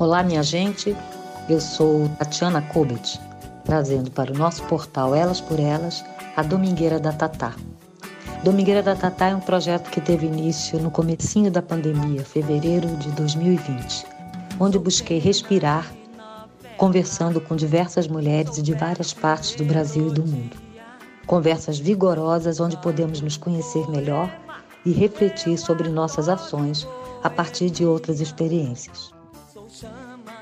Olá, minha gente. Eu sou Tatiana Kobet, trazendo para o nosso portal Elas por Elas a Domingueira da Tatá. Domingueira da Tatá é um projeto que teve início no comecinho da pandemia, fevereiro de 2020, onde busquei respirar, conversando com diversas mulheres de várias partes do Brasil e do mundo. Conversas vigorosas onde podemos nos conhecer melhor e refletir sobre nossas ações a partir de outras experiências.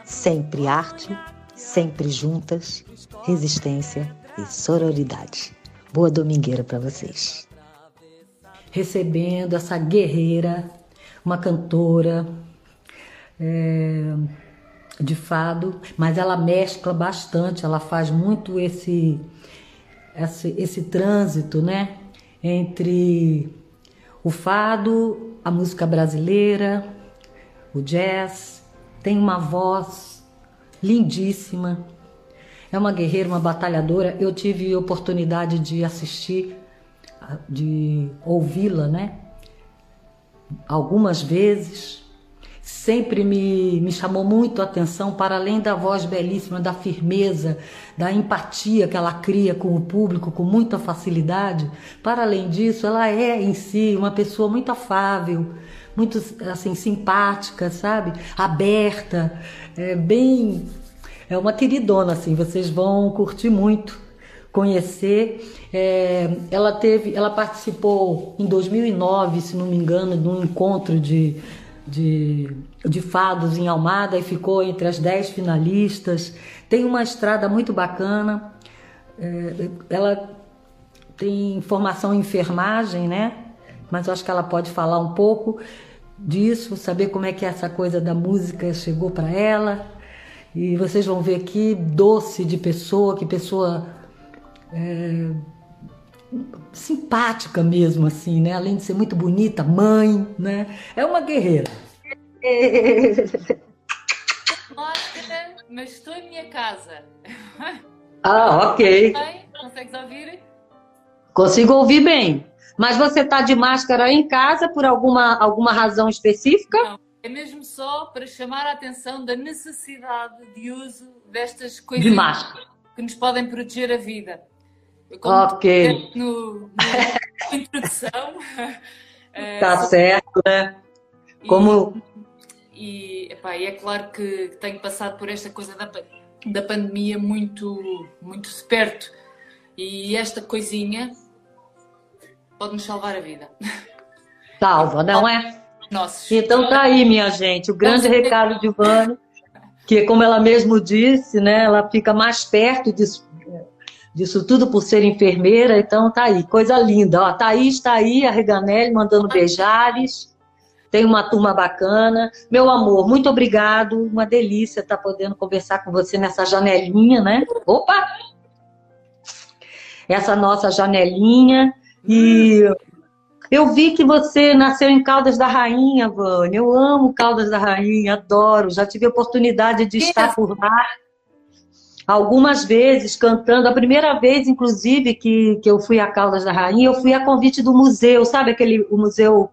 Sempre arte, sempre juntas, resistência e sororidade. Boa domingueira para vocês. Recebendo essa guerreira, uma cantora é, de fado, mas ela mescla bastante, ela faz muito esse, esse, esse trânsito, né? Entre o fado, a música brasileira, o jazz, tem uma voz lindíssima. É uma guerreira, uma batalhadora. Eu tive oportunidade de assistir, de ouvi-la, né? Algumas vezes. Sempre me, me chamou muito a atenção, para além da voz belíssima, da firmeza, da empatia que ela cria com o público com muita facilidade. Para além disso, ela é em si uma pessoa muito afável, muito assim simpática, sabe? Aberta, é bem é uma queridona assim, vocês vão curtir muito conhecer. É, ela teve, ela participou em 2009, se não me engano, de um encontro de, de, de fados em Almada e ficou entre as dez finalistas. Tem uma estrada muito bacana. É, ela tem formação em enfermagem, né? Mas eu acho que ela pode falar um pouco disso, saber como é que essa coisa da música chegou para ela. E vocês vão ver que doce de pessoa, que pessoa é, simpática mesmo, assim, né? Além de ser muito bonita, mãe, né? É uma guerreira. Mas estou em minha casa. Ah, ok. Consegues ouvir? Consigo ouvir bem. Mas você está de máscara em casa por alguma, alguma razão específica? Não, é mesmo só para chamar a atenção da necessidade de uso destas coisas de máscara. que nos podem proteger a vida. ok. No, na introdução. Está uh, certo, né? Como. E, epá, é claro que tenho passado por esta coisa da, da pandemia muito, muito de perto. E esta coisinha pode-nos salvar a vida. Salva, não é? Nossos. Então tá aí, minha gente, o grande recado de Vânia, que como ela mesmo disse, né, ela fica mais perto disso, disso tudo por ser enfermeira, então tá aí, coisa linda. Ó, Thaís está aí, a Reganelli, mandando beijares. Tem uma turma bacana. Meu amor, muito obrigado. Uma delícia estar tá podendo conversar com você nessa janelinha, né? Opa! Essa nossa janelinha. E eu vi que você nasceu em Caldas da Rainha, Vânia. Eu amo Caldas da Rainha, adoro. Já tive a oportunidade de estar por lá algumas vezes cantando. A primeira vez, inclusive, que, que eu fui a Caldas da Rainha, eu fui a convite do museu, sabe aquele o museu.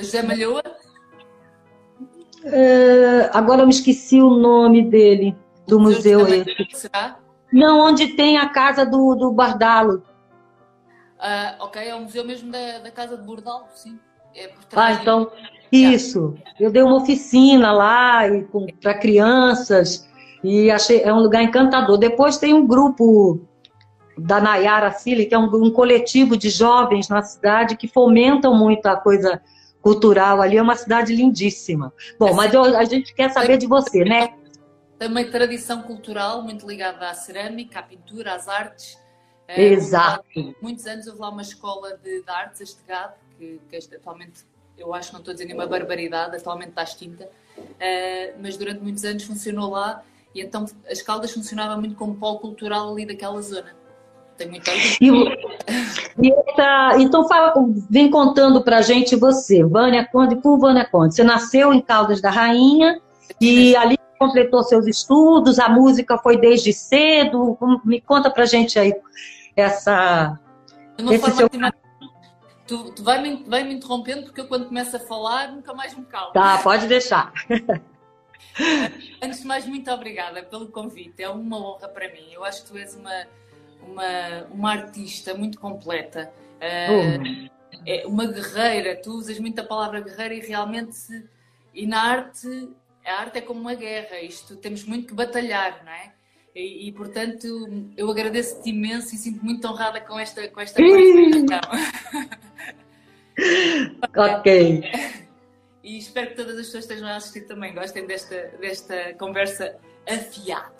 José Malhoa? Uh, agora eu me esqueci o nome dele, do museu, museu esse. Não, onde tem a casa do, do Bardalo. Uh, ok, é o museu mesmo da, da Casa de Bordal, sim. É ah, então, isso. Eu dei uma oficina lá para crianças e achei é um lugar encantador. Depois tem um grupo da Nayara Sili, que é um, um, coletivo de jovens na cidade que fomentam muito a coisa cultural ali. É uma cidade lindíssima. Bom, mas eu, a gente quer saber de você, né? Tem uma tradição cultural muito ligada à cerâmica, à pintura, às artes. É, Exato. muitos anos houve lá uma escola de, de artes, este gado, que, que este, atualmente, eu acho que não estou a dizer nenhuma barbaridade, atualmente está extinta, uh, mas durante muitos anos funcionou lá e então as Caldas funcionava muito como polo cultural ali daquela zona. Tem muito e, e essa, Então fala, vem contando pra gente você, Vânia Conde, por Vânia Conde. Você nasceu em Caldas da Rainha e ali completou seus estudos, a música foi desde cedo. Me conta pra gente aí essa. esse seu... Tu, tu vai, me, vai me interrompendo porque eu quando começo a falar nunca mais me calo. Tá, pode deixar. Antes de mais, muito obrigada pelo convite. É uma honra para mim. Eu acho que tu és uma, uma, uma artista muito completa. Uh, é uma guerreira. Tu usas muito a palavra guerreira e realmente. E na arte, a arte é como uma guerra. Isto temos muito que batalhar, não é? E, e, portanto, eu agradeço-te imenso e sinto muito honrada com esta, com esta ok. E espero que todas as pessoas estejam a assistir também gostem desta, desta conversa afiada.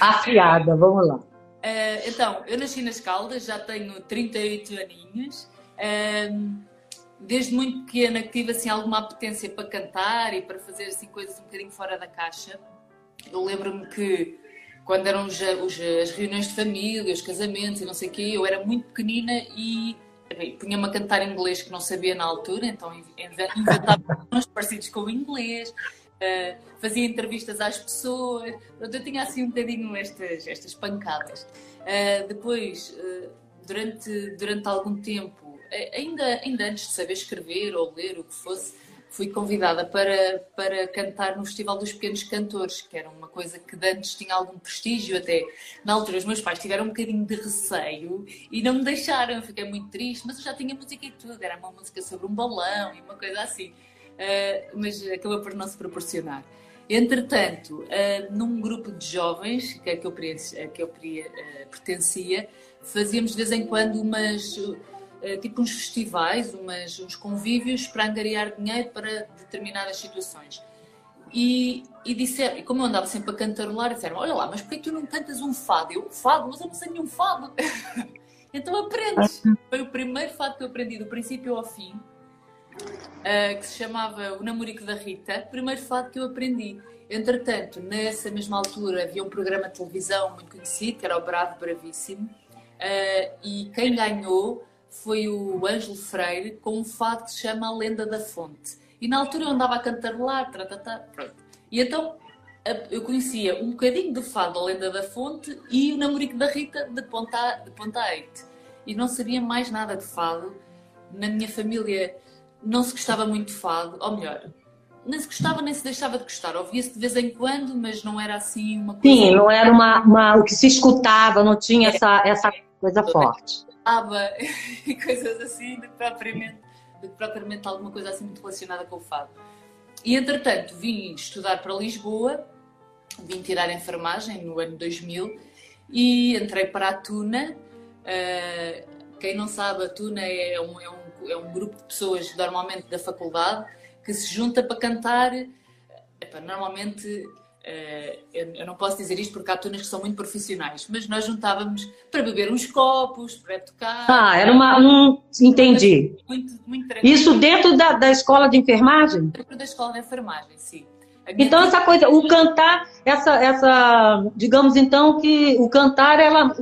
Afiada, vamos lá. Uh, então, eu nasci nas Caldas, já tenho 38 aninhos. Uh, desde muito pequena que tive assim, alguma apetência para cantar e para fazer assim, coisas um bocadinho fora da caixa. Eu lembro-me que quando eram os, os, as reuniões de família, os casamentos e não sei o quê, eu era muito pequenina e punha-me a cantar inglês que não sabia na altura, então inventava uns parecidos com o inglês, uh, fazia entrevistas às pessoas, Pronto, eu tinha assim um bocadinho estas, estas pancadas. Uh, depois, uh, durante, durante algum tempo, ainda, ainda antes de saber escrever ou ler o que fosse, fui convidada para, para cantar no Festival dos Pequenos Cantores, que era uma coisa que antes tinha algum prestígio até. Na altura os meus pais tiveram um bocadinho de receio e não me deixaram, eu fiquei muito triste, mas eu já tinha música e tudo, era uma música sobre um balão e uma coisa assim. Uh, mas acabou por não se proporcionar. Entretanto, uh, num grupo de jovens que, que eu, que eu uh, pertencia, fazíamos de vez em quando umas tipo uns festivais, umas, uns convívios para angariar dinheiro para determinadas situações. E, e disseram, e como eu andava sempre a cantarolar, disseram: Olha lá, mas porquê que tu não cantas um fado? Eu, fado? Mas eu não sei nenhum fado. então aprendes. Foi o primeiro fado que eu aprendi, do princípio ao fim, uh, que se chamava O Namorico da Rita. Primeiro fado que eu aprendi. Entretanto, nessa mesma altura havia um programa de televisão muito conhecido, que era o Bravo Bravíssimo, uh, e quem ganhou foi o Ângelo Freire com um fado que se chama A Lenda da Fonte. E na altura eu andava a cantarolar, tratatá, pronto. E então eu conhecia um bocadinho do fado A Lenda da Fonte e o Namorico da Rita de Ponta, de Ponta Eite. E não sabia mais nada de fado. Na minha família não se gostava muito de fado, ou melhor, nem se gostava nem se deixava de gostar. Ouvia-se de vez em quando, mas não era assim uma coisa. Sim, não era uma, uma o que se escutava, não tinha essa, essa coisa forte aba e coisas assim, do que, propriamente, do que propriamente alguma coisa assim muito relacionada com o fado. E entretanto vim estudar para Lisboa, vim tirar enfermagem no ano 2000 e entrei para a Tuna. Uh, quem não sabe, a Tuna é um, é, um, é um grupo de pessoas, normalmente da faculdade, que se junta para cantar. Normalmente eu, eu, não posso dizer isto porque há tunas que são muito profissionais, mas nós juntávamos para beber uns copos, para tocar. Ah, era uma. Um, entendi. Muito, muito Isso dentro da, da escola de enfermagem? Dentro da escola de enfermagem, sim. Então, essa coisa, o cantar, essa, essa. Digamos então que o cantar, ela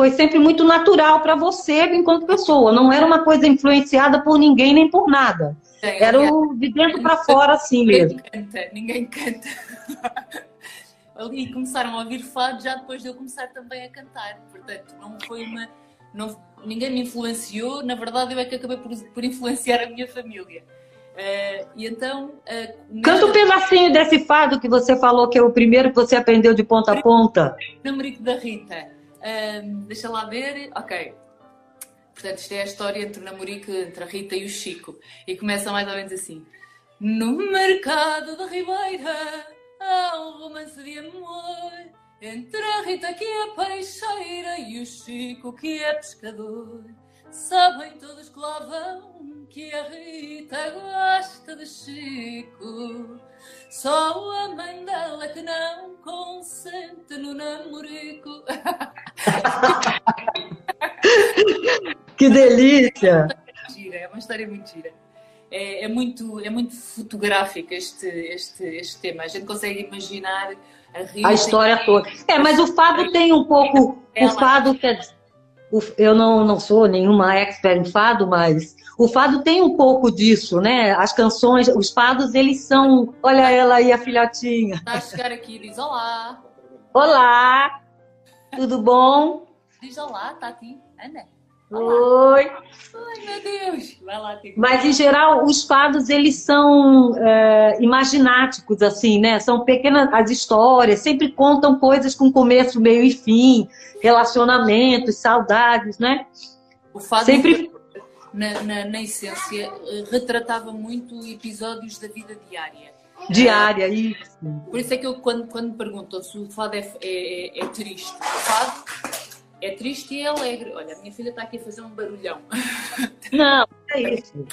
foi sempre muito natural para você enquanto pessoa, não era uma coisa influenciada por ninguém nem por nada. Era o de dentro para fora, assim mesmo. Ninguém canta, ninguém canta. Ali começaram a ouvir fado já depois de eu começar também a cantar. Portanto, não foi uma. Não, ninguém me influenciou, na verdade, eu é que acabei por, por influenciar a minha família. Uh, e então. Uh, Canta um pedacinho desse fado que você falou que é o primeiro que você aprendeu de ponta a ponta. Namorico da Rita. Uh, deixa lá ver. Ok. Portanto, isto é a história entre o namorico, entre a Rita e o Chico. E começa mais ou menos assim. No mercado da Ribeira há um romance de amor entre a Rita que é peixeira e o Chico que é pescador. Sabem todos que lá vão que a Rita gosta de Chico. Só a mãe dela que não consente no namorico. que delícia! É uma história muito gira. É, é, muito, é muito fotográfico este, este, este tema. A gente consegue imaginar a Rita. A história toda. É, mas o fado tem um pouco. O fado quer eu não, não sou nenhuma expert em fado, mas o fado tem um pouco disso, né? As canções, os fados, eles são. Olha ela aí, a filhotinha. Tá a chegar aqui diz olá. Olá! Tudo bom? Diz olá, Tati. Ana. Oi. Ai, meu Deus. Vai lá, tem Mas, em geral, os fados, eles são é, imagináticos, assim, né? São pequenas as histórias, sempre contam coisas com começo, meio e fim, relacionamentos, saudades, né? O fado, Sempre... na, na, na essência, eh, retratava muito episódios da vida diária. Diária, isso. Por isso é que eu, quando, quando me perguntam se o fado é, é, é triste, o fado é triste e é alegre. Olha, a minha filha está aqui a fazer um barulhão. Não, é isso.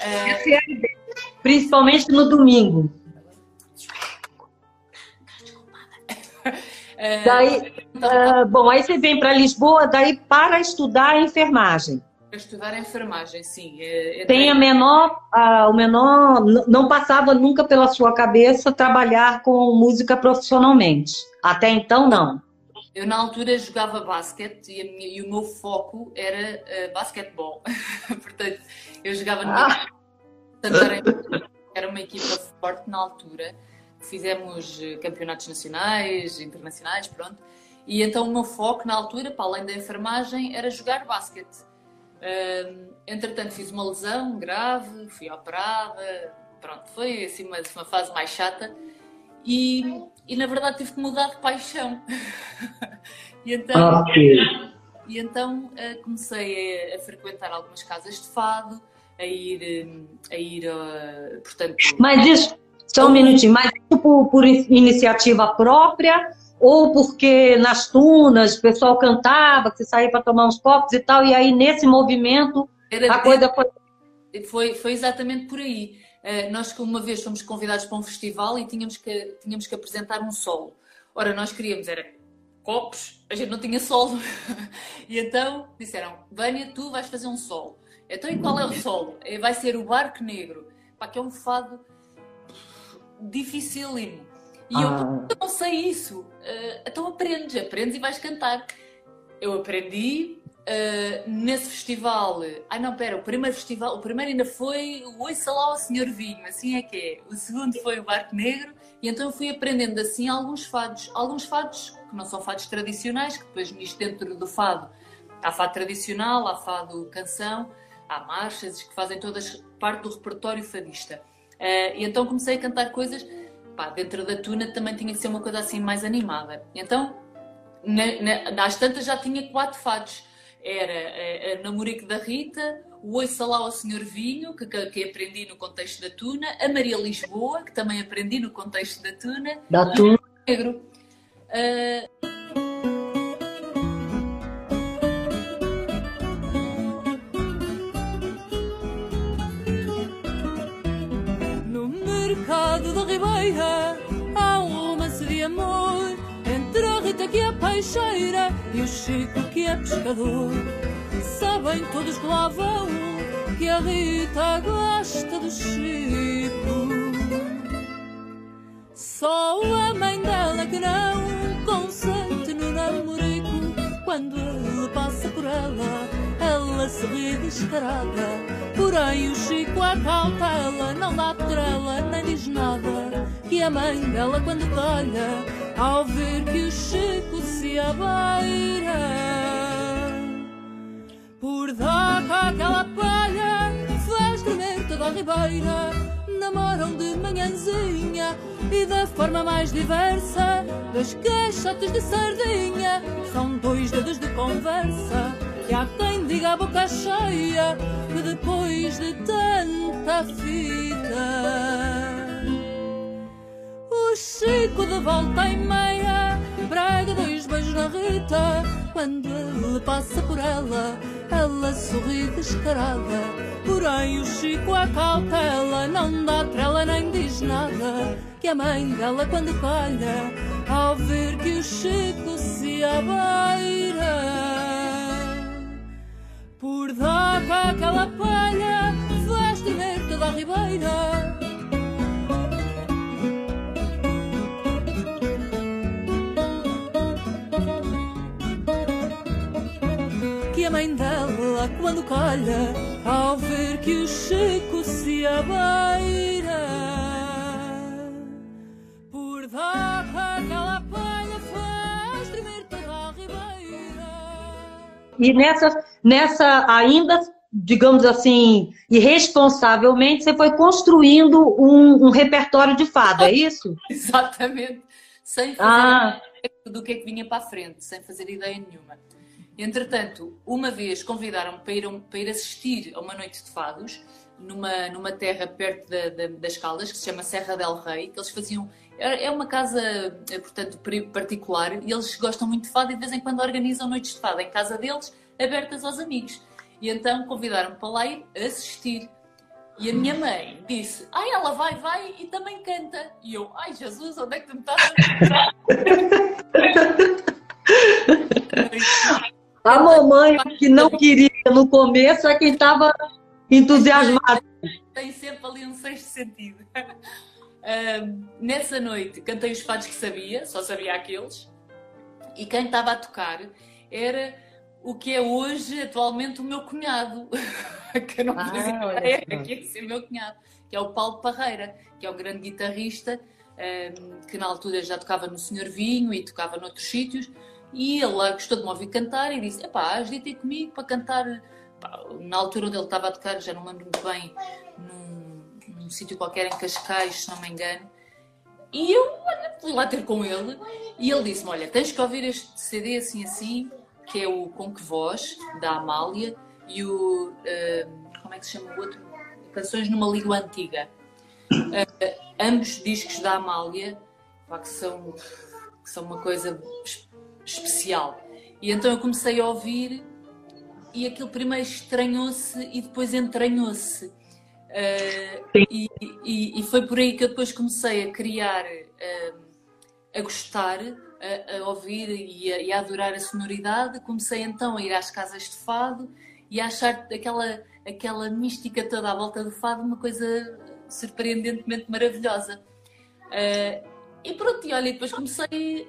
É a ideia. Principalmente no domingo. É, Daí, ah, bom, aí você vem para Lisboa, daí para estudar enfermagem. Para estudar a enfermagem, sim. É, Tem a menor, ah, o menor, não passava nunca pela sua cabeça trabalhar com música profissionalmente. Até então, não. Eu, na altura, jogava basquete e, minha- e o meu foco era uh, basquetebol. Portanto, eu jogava no Ah. Santarém. Era uma equipa forte na altura. Fizemos eh, campeonatos nacionais, internacionais, pronto. E então o meu foco na altura, para além da enfermagem, era jogar basquete. Entretanto, fiz uma lesão grave, fui operada, pronto, foi assim uma, uma fase mais chata. E, e na verdade tive que mudar de paixão. e então, Ok. e então eh, comecei a, a frequentar algumas casas de fado, a ir, eh, a ir eh, portanto, Mas isso, só um minutinho, mas isso por, por iniciativa própria ou porque nas tunas o pessoal cantava, que você saía para tomar uns copos e tal, e aí nesse movimento era a coisa foi. Foi, foi exatamente por aí. Eh, nós, que uma vez, fomos convidados para um festival e tínhamos que, tínhamos que apresentar um solo. Ora, nós queríamos, era copos, a gente não tinha solo. e então disseram: Vânia, tu vais fazer um solo. Então, e qual é o solo? Eh, Vai ser o Barco Negro, pá, que é um fado dificílimo. E eu, Ah. eu não sei isso. Eh, então aprendes, aprendes e vais cantar. Eu aprendi eh, nesse festival. Ai não, pera, o primeiro festival, o primeiro ainda foi o Ouça lá ao Senhor Vinho, assim é que é. O segundo foi o Barco Negro, e então eu fui aprendendo assim alguns fados. Alguns fados que não são fados tradicionais, que depois nisto dentro do fado há fado tradicional, há fado canção, há marchas que fazem todas parte do repertório fadista. Eh, e então comecei a cantar coisas pá, dentro da tuna também tinha que ser uma coisa assim mais animada. Então, na, na, tantas já tinha quatro fados. Era a, a Namorico da Rita, o Ouça lá ao Senhor Vinho, que, que, aprendi no contexto da tuna, a Maria Lisboa, que também aprendi no contexto da tuna, Da tuna. negro. Ah, No mercado da Ribeira que e o Chico que é pescador. Sabem todos que lá vão que a Rita gosta do Chico. Só a mãe dela que não consente no namorico quando ele passa por ela, ela se ri descarada. Porém, o Chico a cautela, não dá trela, nem diz nada. E a mãe dela, quando calha, ao ver que o Chico se abeira, por dar aquela palha, faz tremer toda a ribeira. Namoram de manhãzinha e da forma mais diversa. Dois caixotes de sardinha são dois dedos de conversa. E há quem diga a boca cheia que depois de tanta fita. O Chico de volta e meia prega dois beijos na Rita. Quando ele passa por ela, ela sorri descarada. Porém, o Chico a cautela, não dá trela nem diz nada. Que a mãe dela, quando calha, ao ver que o Chico se abeira, por dar aquela palha, faz tremer toda a ribeira. Dela, quando calha, ao ver que o Chico se abeira, por dar aquela palha, faz tremer toda a ribeira. e nessa, nessa ainda, digamos assim, irresponsavelmente, você foi construindo um, um repertório de fado, é isso? Exatamente. Sem fazer ah. do que é que vinha para frente, sem fazer ideia nenhuma. Entretanto, uma vez convidaram-me para ir, para ir assistir a uma noite de fados numa, numa terra perto da, da, das Caldas, que se chama Serra del Rei, que eles faziam. É uma casa, eh, portanto, particular e eles gostam muito de fado e de vez em quando organizam noites de fado em casa deles, abertas aos amigos. E então convidaram-me para lá ir assistir. E a minha mãe disse: Ai, ela vai, vai e também canta. E eu: Ai, Jesus, onde é que tu me estás a A mamãe que não queria no começo é quem estava entusiasmado. Tem sempre ali um sexto sentido. Uh, nessa noite cantei os fados que sabia, só sabia aqueles, e quem estava a tocar era o que é hoje, atualmente, o meu cunhado, que eu não fazia ah, ideia que ia ser meu cunhado, que é o Paulo Parreira, que é um grande guitarrista, um, que na altura já tocava no Senhor Vinho e tocava noutros sítios, e ele gostou de me ouvir cantar e disse: Epá, agitei comigo para cantar. na altura onde ele estava a tocar, já não lembro muito bem, num, num sítio qualquer em Cascais, se não me engano. E eu fui lá ter com ele e ele disse-me: Olha, tens que ouvir este CD assim assim, que é o Com Que Voz, da Amália, e o. Uh, como é que se chama o outro? Canções numa língua antiga. Uh, ambos discos da Amália, que, são, que são uma coisa especial. E então eu comecei a ouvir e aquilo primeiro estranhou-se e depois entranhou-se. Uh, e, e, e, foi por aí que eu depois comecei a criar, uh, a gostar, a, a ouvir e a, e a, adorar a sonoridade. Comecei então a ir às casas de fado e a achar aquela, aquela mística toda à volta do fado uma coisa surpreendentemente maravilhosa. Uh, e pronto, e olha, depois comecei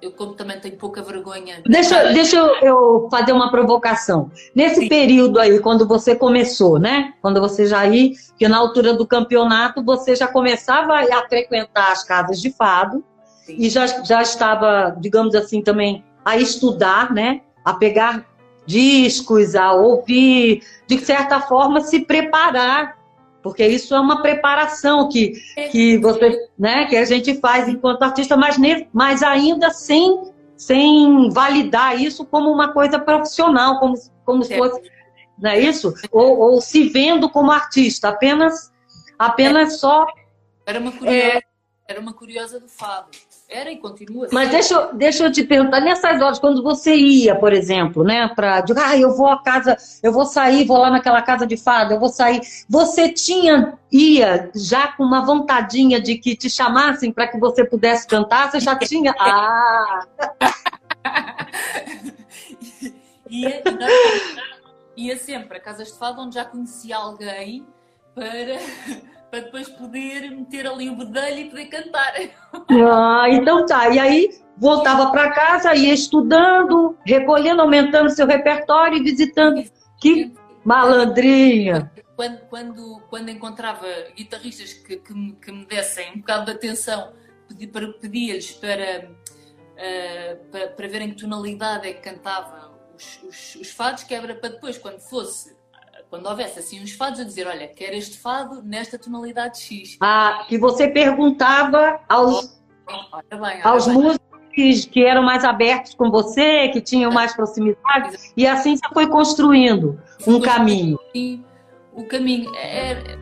eu como também tenho pouca vergonha. Deixa, deixa eu, fazer uma provocação. Nesse Sim. período aí, quando você começou, né? Quando você já ia, que na altura do campeonato você já começava a frequentar as casas de fado Sim. e já, já estava, digamos assim, também a estudar, né? A pegar discos, a ouvir, de certa forma se preparar porque isso é uma preparação que, que você, né, que a gente faz enquanto artista, mas, mas ainda sem, sem validar isso como uma coisa profissional, como, como se fosse, não é isso? Ou, ou se vendo como artista, apenas, apenas só. Era uma curiosa, é, era uma curiosa do fado. Era e continua. Mas deixa, eu, deixa eu te perguntar, nessas horas, quando você ia, por exemplo, né, para dizer, ah, eu vou à casa, eu vou sair, vou lá naquela casa de fada, eu vou sair. Você tinha, ia já com uma vontadinha de que te chamassem para que você pudesse cantar? Você já tinha? Ah! ia, ia sempre a casas de fada onde já conhecia alguém para para depois poder meter ali o bedelho e poder cantar. Ah, então tá. E aí voltava para casa, ia estudando, recolhendo, aumentando seu repertório e visitando. Que malandrinha! Quando, quando, quando encontrava guitarristas que, que, me, que me dessem um bocado de atenção, pedia-lhes para, uh, para, para verem que tonalidade é que cantava os, os, os fados, que era para depois, quando fosse quando houvesse assim uns fados, a dizer, olha, quero este fado nesta tonalidade X. Ah, que você perguntava aos, olha bem, olha aos bem. músicos que eram mais abertos com você, que tinham mais proximidade, e assim você foi construindo um caminho. O caminho é,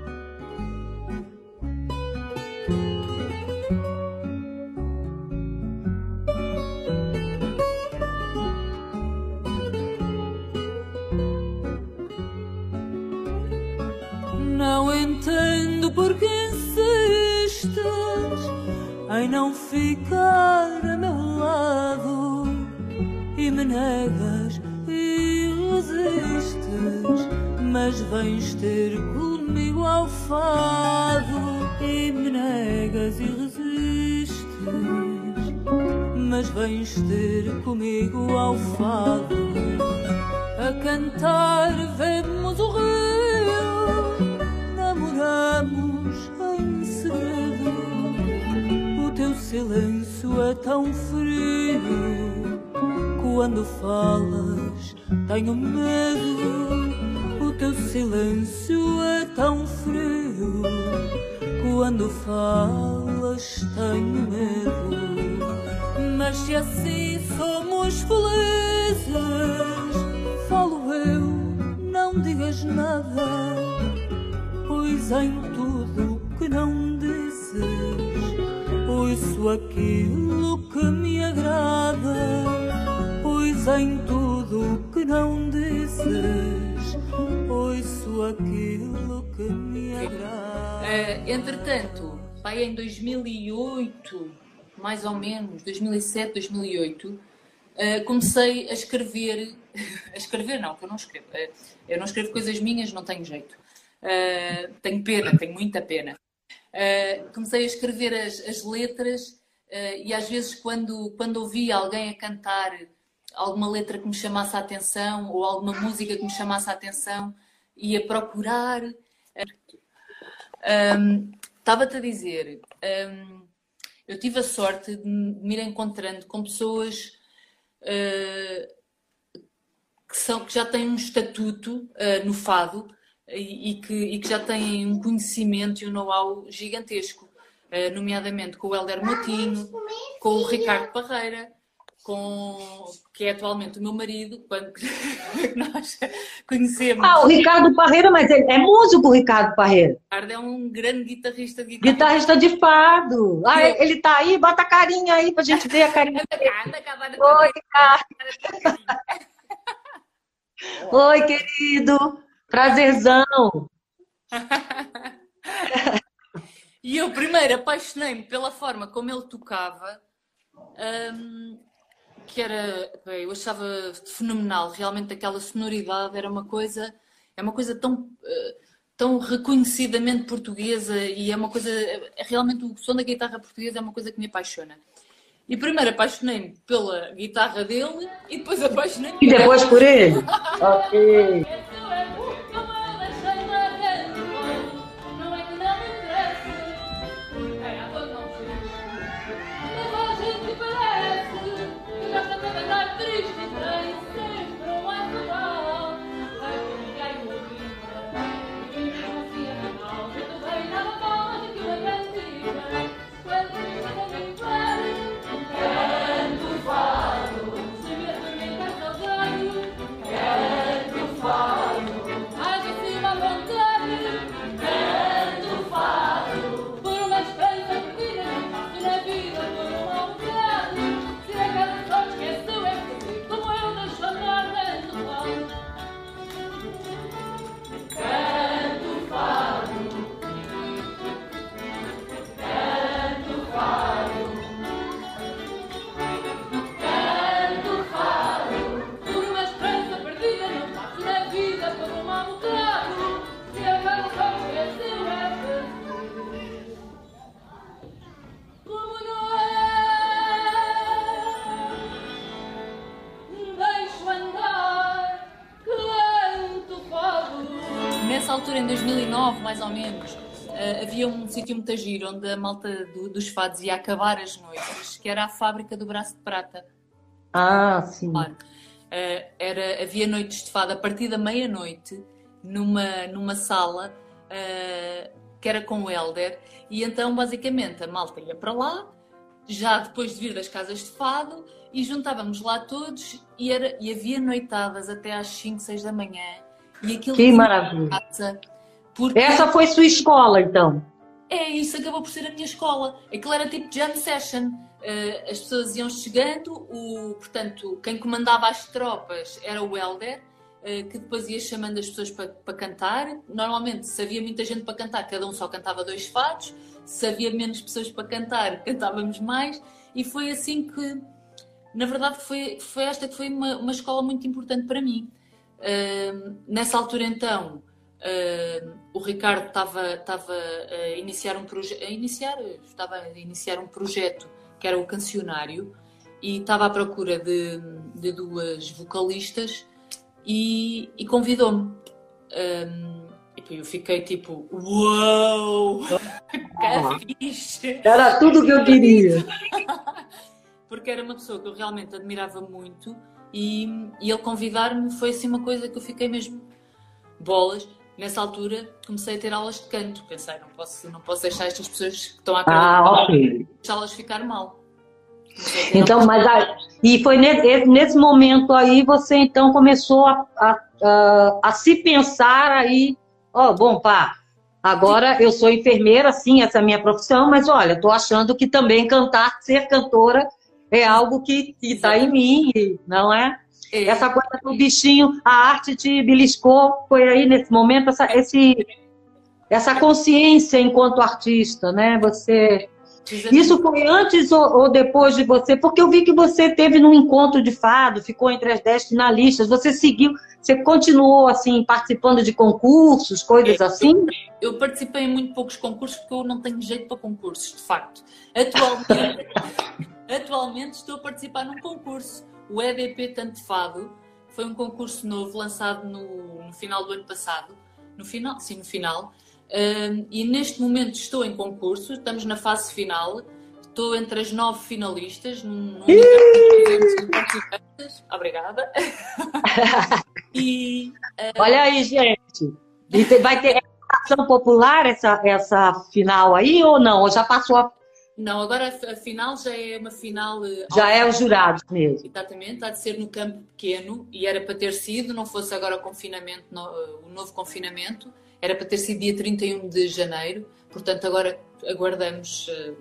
não ficar a meu lado e me negas e resistes, mas vens ter comigo ao fado e me negas e resistes, mas vens ter comigo ao fado a cantar é tão frio. Quando falas, tenho medo. O teu silêncio é tão frio. Quando falas, tenho medo. Mas se assim somos felizes, pai, em 2008, mais ou menos, 2007, 2008, uh, comecei a escrever, a escrever não, que eu não escrevo, uh, eu não escrevo coisas minhas, não tenho jeito. Uh, tenho pena, tenho muita pena. Uh, comecei a escrever as, as letras e às vezes quando, quando ouvia alguém a cantar alguma letra que me chamasse a atenção ou alguma música que me chamasse a atenção, ia procurar. Um, Estava-te a dizer, um, eu tive a sorte de me ir encontrando com pessoas uh, que, são, que já têm um estatuto no fado e, que, e que já têm um conhecimento e um know-how gigantesco, eh, nomeadamente com o Helder Motinho, com o Ricardo Parreira, com, que é atualmente o meu marido, quando nós conhecemos. Ah, o Ricardo Parreira, mas ele é músico, o Ricardo Parreira. O Ricardo é um grande guitarrista de guitarra. Guitarrista de fado. Ah, eu... ele tá aí, bota a carinha aí pra gente ver a carinha. Oi, Ricardo. Oi, querido. Prazerzão! e eu primeiro apaixonei-me pela forma como ele tocava, um, que era, eu achava fenomenal, realmente aquela sonoridade era uma coisa, é uma coisa tão, uh, tão reconhecidamente portuguesa e é uma coisa, é, realmente o som da guitarra portuguesa é uma coisa que me apaixona. E primeiro apaixonei-me pela guitarra dele e depois apaixonei-me E depois por ele? ok. Giro onde a malta do, dos fados ia acabar as noites, que era a fábrica do Braço de Prata. Ah, sim. Claro. Uh, era, havia noites de fado a partir da meia-noite numa, numa sala uh, que era com o Helder, e então basicamente a malta ia para lá, já depois de vir das casas de fado, e juntávamos lá todos e, era, e havia noitadas até às 5, 6 da manhã. E aquilo que maravilha! Casa, porque... Essa foi sua escola, então? É, isso acabou por ser a minha escola. Aquilo era tipo jam session. Uh, as pessoas iam chegando, o, portanto, quem comandava as tropas era o Helder, uh, que depois ia chamando as pessoas para, cantar. Normalmente, se havia muita gente para cantar, cada um só cantava dois fados. Se havia menos pessoas para cantar, cantávamos mais. E foi assim que, na verdade, foi, foi esta que foi uma, uma escola muito importante para mim. Uh, nessa altura, então, Uh, o Ricardo estava, estava a iniciar um projeto, iniciar, estava a iniciar um projeto que era o cancionário e estava à procura de, de duas vocalistas e, e convidou-me. Um, E eu fiquei tipo, uau! Que fixe! Era tudo que eu queria. Porque era uma pessoa que eu realmente admirava muito e, e ele convidar-me foi assim uma coisa que eu fiquei mesmo bolas. Nessa altura comecei a ter aulas de canto. Pensei, não posso, não posso deixar estas pessoas que estão a ah, ok. deixá-las ficar mal. Então, mas aí, e foi nesse, nesse, momento aí você então começou a, a, a, a se pensar aí, ó, oh, bom, pá, agora eu sou enfermeira, sim, essa é a minha profissão, mas olha, tô achando que também cantar, ser cantora é algo que está em mim, não é? É? Essa coisa do bichinho, a arte te beliscou, foi aí nesse momento, essa, esse, essa consciência enquanto artista, né? Você isso foi antes ou, ou, depois de você? Porque eu vi que você teve num encontro de fado, ficou entre as dez finalistas. Você seguiu, você continuou assim participando de concursos, coisas assim? Eu, eu participei em muito poucos concursos porque eu não tenho jeito para concursos, de facto. Atualmente, atualmente estou a participar num concurso, o EDP Tanto Fado. Foi um concurso novo lançado no, no final do ano passado. No final, sim, no final um, e neste momento estou em concurso, estamos na fase final, estou entre as nove finalistas, num, num. Obrigada. e, uh... Olha aí, gente. E vai ter ação popular essa, essa final aí ou não? Ou já passou a. Não, agora a final já é uma final. Eh, já é os jurados mesmo. Exatamente, há de ser no campo pequeno e era para ter sido, não fosse agora o confinamento, o novo confinamento era para ter sido dia 31 de janeiro, portanto agora aguardamos uh,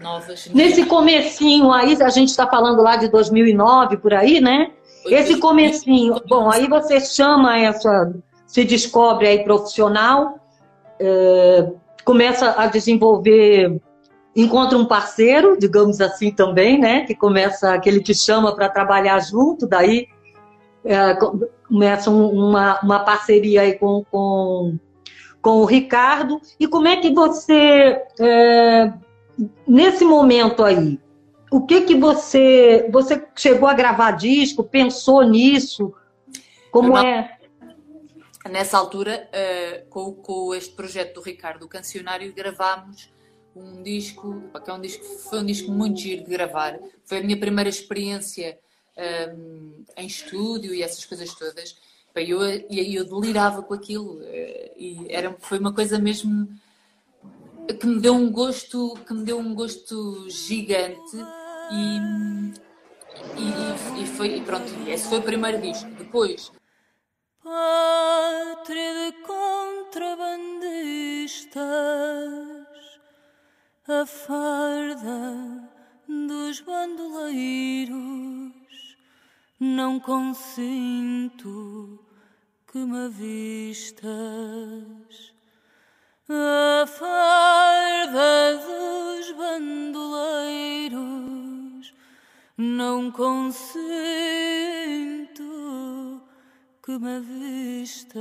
novas. Nesse comecinho aí, a gente está falando lá de 2009, por aí, né? Esse comecinho, bom, aí você chama essa, se descobre aí profissional, é, começa a desenvolver, encontra um parceiro, digamos assim também, né? Que começa, que ele te chama para trabalhar junto, daí é, começa uma, uma parceria aí com, com, com o Ricardo. E como é que você, é, nesse momento aí, o que que você, você chegou a gravar disco, pensou nisso? Como é? Nessa altura, uh, com, este projeto do Ricardo, Cancionário, gravámos um disco, que é um disco, foi um disco muito giro de gravar. Foi a minha primeira experiência um, em estúdio e essas coisas todas. E eu, eu delirava com aquilo. Eh, e era, foi uma coisa mesmo que me deu um gosto, que me deu um gosto gigante e, e, e foi, e pronto, esse foi o primeiro disco. Depois. Pátria de contrabandistas, a farda dos bandoleiros não consinto que me vistas a farda dos bandoleiros. Não consinto que me vistas.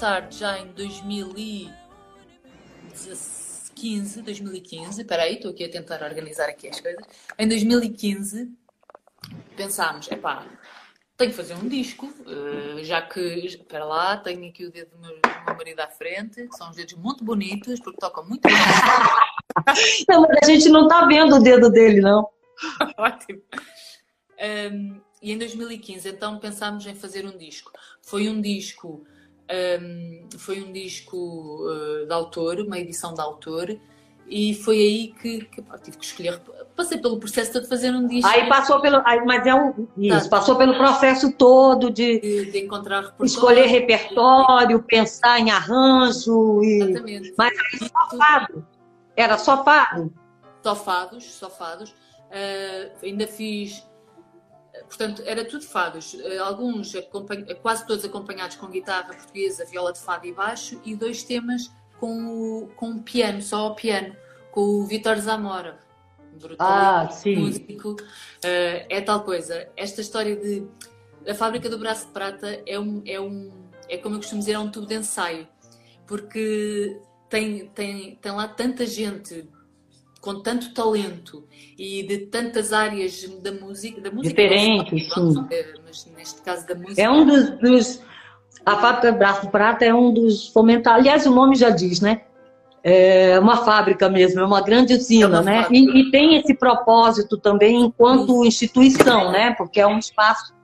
Tarde, já em 2015, 2015, peraí, estou aqui a tentar organizar aqui as coisas. Em 2015, pensámos, epá, tenho que fazer um disco, eh, já que, espera lá, tenho aqui o dedo do meu, do meu marido à frente, que são os dedos muito bonitos, porque tocam muito bem. Não, mas a gente não tá vendo o dedo dele, não. Ótimo. Um, e em 2015, então, pensámos em fazer um disco. Foi um disco, um, foi um disco uh, de autor, uma edição de autor, e foi aí que, que pá, tive que escolher. Passei pelo processo de fazer um disco. Aí passou pelo. aí, mas é um. Isso, Tá. passou pelo processo todo de De, de encontrar repertório. escolher repertório, pensar em arranjo e. Exatamente. Mas aí só fado. Era só fado. Só fados, só fados. Uh, ainda fiz. Portanto, era tudo fados. Uh, alguns, acompanha- quase todos acompanhados com guitarra portuguesa, viola de fado e baixo, e dois temas com, o- com o piano, só o piano, com o Vitor Zamora. brutal Ah, sim. músico. Uh, é tal coisa. Esta história de. A fábrica do Braço de Prata é um. É, um, é como eu costumo dizer, é um tubo de ensaio. Porque tem, tem, tem lá tanta gente com tanto talento e de tantas áreas da música, da música Diferentes, sim. eh, mas neste caso da música. É um dos, dos- A fábrica Braço Prata é um dos fomentar. Aliás, o nome já diz, né? É uma fábrica mesmo, é uma grande usina, É uma né? E, e tem esse propósito também enquanto instituição, né? Porque é um espaço,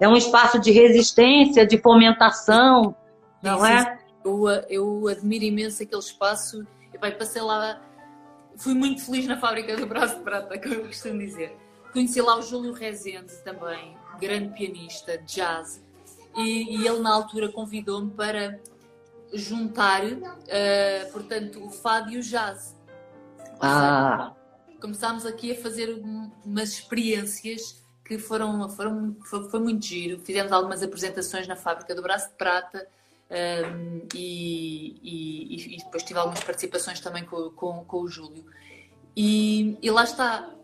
é um espaço de resistência, de fomentação, não Sim, é? Eu, eu admiro imenso aquele espaço. E, bem, passei lá, fui muito feliz na fábrica do Braço de Prata, como eu costumo dizer. Conheci lá o Júlio Rezende também, grande pianista, jazz, e, e ele na altura convidou-me para juntar, eh, portanto, o fado e o jazz. Ou seja, Ah, começámos aqui a fazer um- umas experiências que foram, foram foi, foi muito giro. Fizemos algumas apresentações na fábrica do Braço de Prata hum, e, e- e depois tive algumas participações também com, com, com o Júlio. E, e lá está,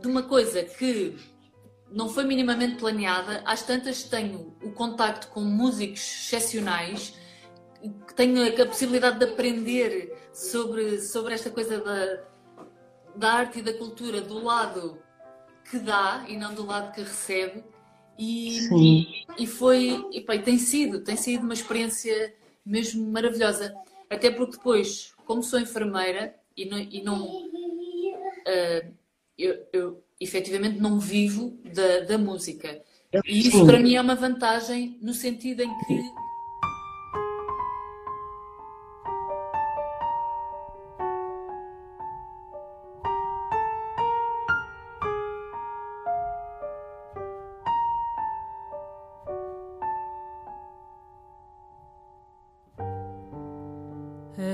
de uma coisa que não foi minimamente planeada, às tantas tenho o contacto com músicos excepcionais tenho a possibilidade de aprender sobre, sobre esta coisa da, da arte e da cultura do lado que dá e não do lado que recebe. E, sim. e foi, e, pá, tem sido, tem sido uma experiência mesmo maravilhosa. Até porque depois, como sou enfermeira e não, e não ah, eu, eu efetivamente não vivo da, da música. E isso Sim. para mim é uma vantagem no sentido em que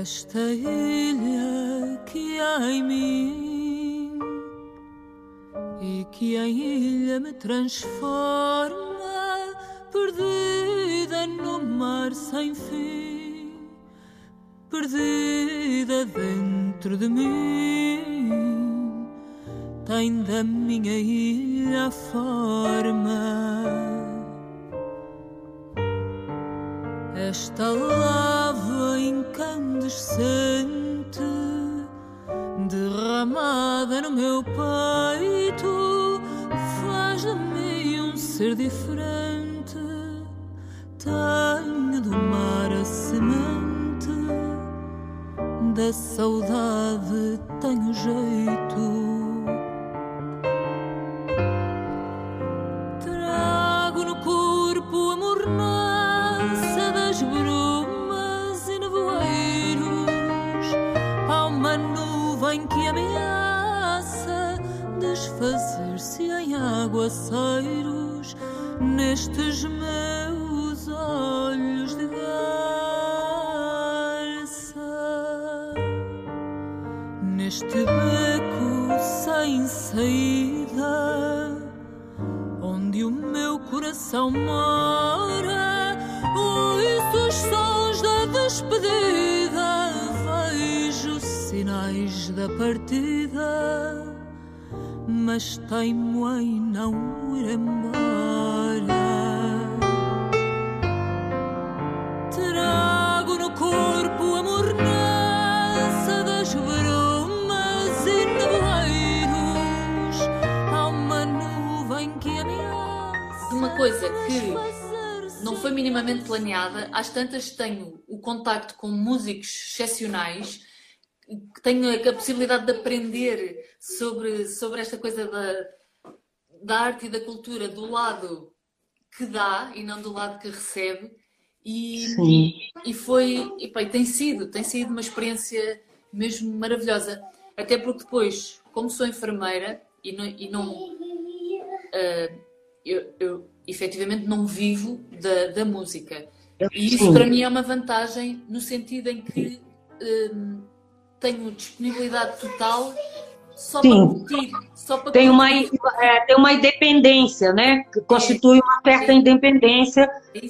Esta ilha que há em mim e que em ilha me transforma, perdida no mar sem fim, perdida dentro de mim, tem da minha ilha a forma. Esta lava incandescente derramada no meu peito faz de mim um ser diferente. Tenho do mar a semente, da saudade tenho jeito. Aguaceiros nestes meus olhos de garça. Neste beco sem saída onde o meu coração mora, ouço os sons da despedida, vejo sinais da partida, mas teimo em não amar. Trago no corpo a mornança das brumas e nevoeiros. Há uma nuvem que ameaça. Uma coisa que não foi minimamente planeada, às tantas tenho o contacto com músicos excepcionais tenho a possibilidade de aprender sobre, sobre esta coisa da, da arte e da cultura do lado que dá e não do lado que recebe. E, Sim. e foi, e, tem sido, tem sido uma experiência mesmo maravilhosa. Até porque depois, como sou enfermeira e não, e não uh, eu, eu efetivamente não vivo da, da música. E isso Sim. para mim é uma vantagem no sentido em que tenho disponibilidade total só Sim. para curtir. Só para tem, uma, é, tem uma independência, né? Que constitui uma certa independência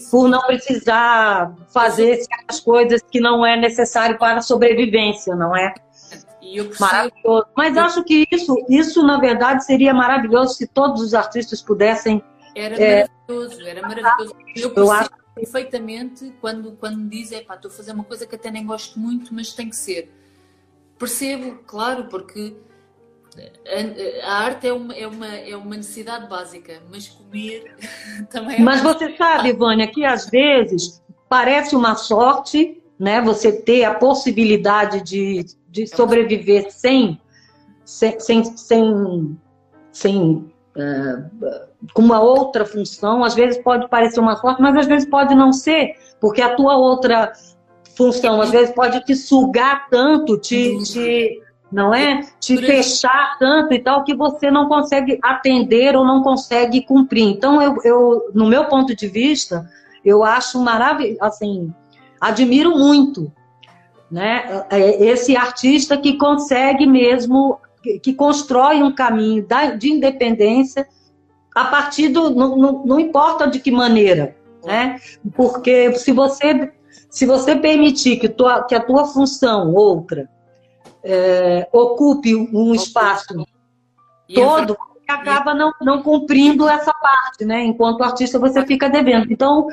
por não precisar fazer certas coisas que não é necessário para a sobrevivência, não é? Maravilhoso. Mas acho que isso, isso, na verdade, seria maravilhoso se todos os artistas pudessem. Era é... maravilhoso, era maravilhoso. Eu, eu acho perfeitamente quando, quando me dizem, estou a fazer uma coisa que até nem gosto muito, mas tem que ser. Percebo, claro, porque a, a arte é uma, é, uma, é uma necessidade básica, mas comer também é Mas você sabe, Vânia, que às vezes parece uma sorte, né? Você ter a possibilidade de, de sobreviver sem, sem, sem, sem, sem uh, com uma outra função. Às vezes pode parecer uma sorte, mas às vezes pode não ser, porque a tua outra função às vezes pode te sugar tanto, te, te não é? Te fechar tanto e tal que você não consegue atender ou não consegue cumprir. Então, eu, eu no meu ponto de vista, eu acho maravilhoso, assim, admiro muito, né? É, esse artista que consegue mesmo, que constrói um caminho de independência a partir do, não, não, não importa de que maneira, né? Porque se você se você permitir que, tua, que a tua função outra é, ocupe um espaço todo, você acaba não, não cumprindo essa parte, né? Enquanto artista você fica devendo. Então,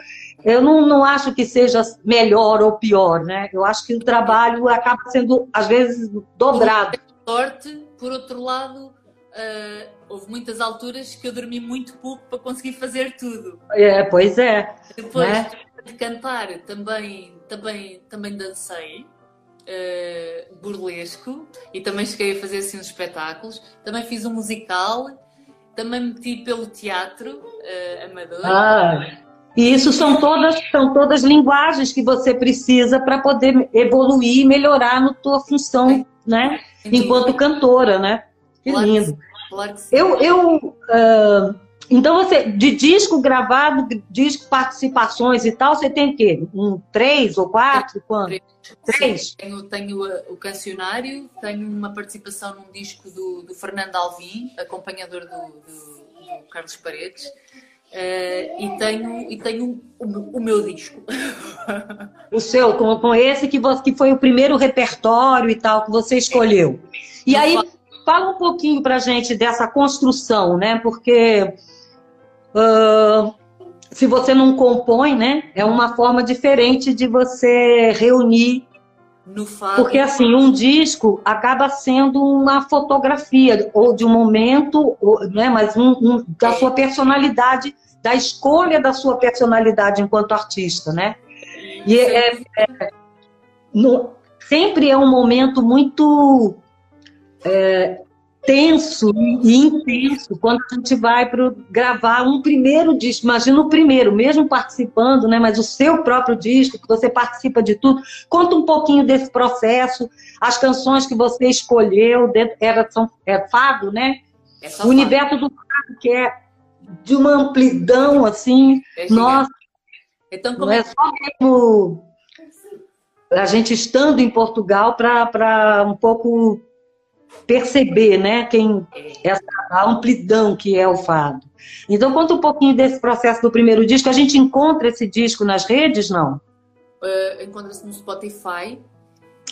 eu não, não acho que seja melhor ou pior, né? Eu acho que o trabalho acaba sendo, às vezes, dobrado. Por sorte, por outro lado, uh, houve muitas alturas que eu dormi muito pouco para conseguir fazer tudo. É, pois é. Depois né? De cantar, também, também, também dancei uh, burlesco e também cheguei a fazer assim uns espetáculos. Também fiz um musical, também meti pelo teatro uh, amador. Ah, e isso são todas, são todas linguagens que você precisa para poder evoluir e melhorar na tua função, né? Enquanto cantora, né? Que claro lindo. Que claro que eu, eu uh, então, você, de disco gravado, disco participações e tal, você tem o quê? Um três ou quatro? Quanto? Três? Sim, tenho, tenho o cancionário, tenho uma participação num disco do, do Fernando Alvim, acompanhador do, do, do Carlos Paredes, uh, e tenho, e tenho o, o, meu disco. O seu, com, com esse que, você, que foi o primeiro repertório e tal que você escolheu. E aí, fala um pouquinho pra gente dessa construção, né? Porque Uh, se você não compõe, né? É uma forma diferente de você reunir. Porque assim, um disco acaba sendo uma fotografia ou de um momento, ou, né? Mas um, um, da sua personalidade, da escolha da sua personalidade enquanto artista, né? E é, é, no, sempre é um momento muito é, tenso e intenso quando a gente vai para gravar um primeiro disco. Imagina o primeiro, mesmo participando, né? Mas o seu próprio disco, que você participa de tudo. Conta um pouquinho desse processo, as canções que você escolheu, era são, é fado, né? É o universo do fado que é de uma amplidão assim, é nossa. Então, como... Não é só mesmo a gente estando em Portugal para um pouco perceber, né, quem essa a amplidão que é o fado. Então conta um pouquinho desse processo do primeiro disco. A gente encontra esse disco nas redes, não? Uh, Encontra-se no Spotify.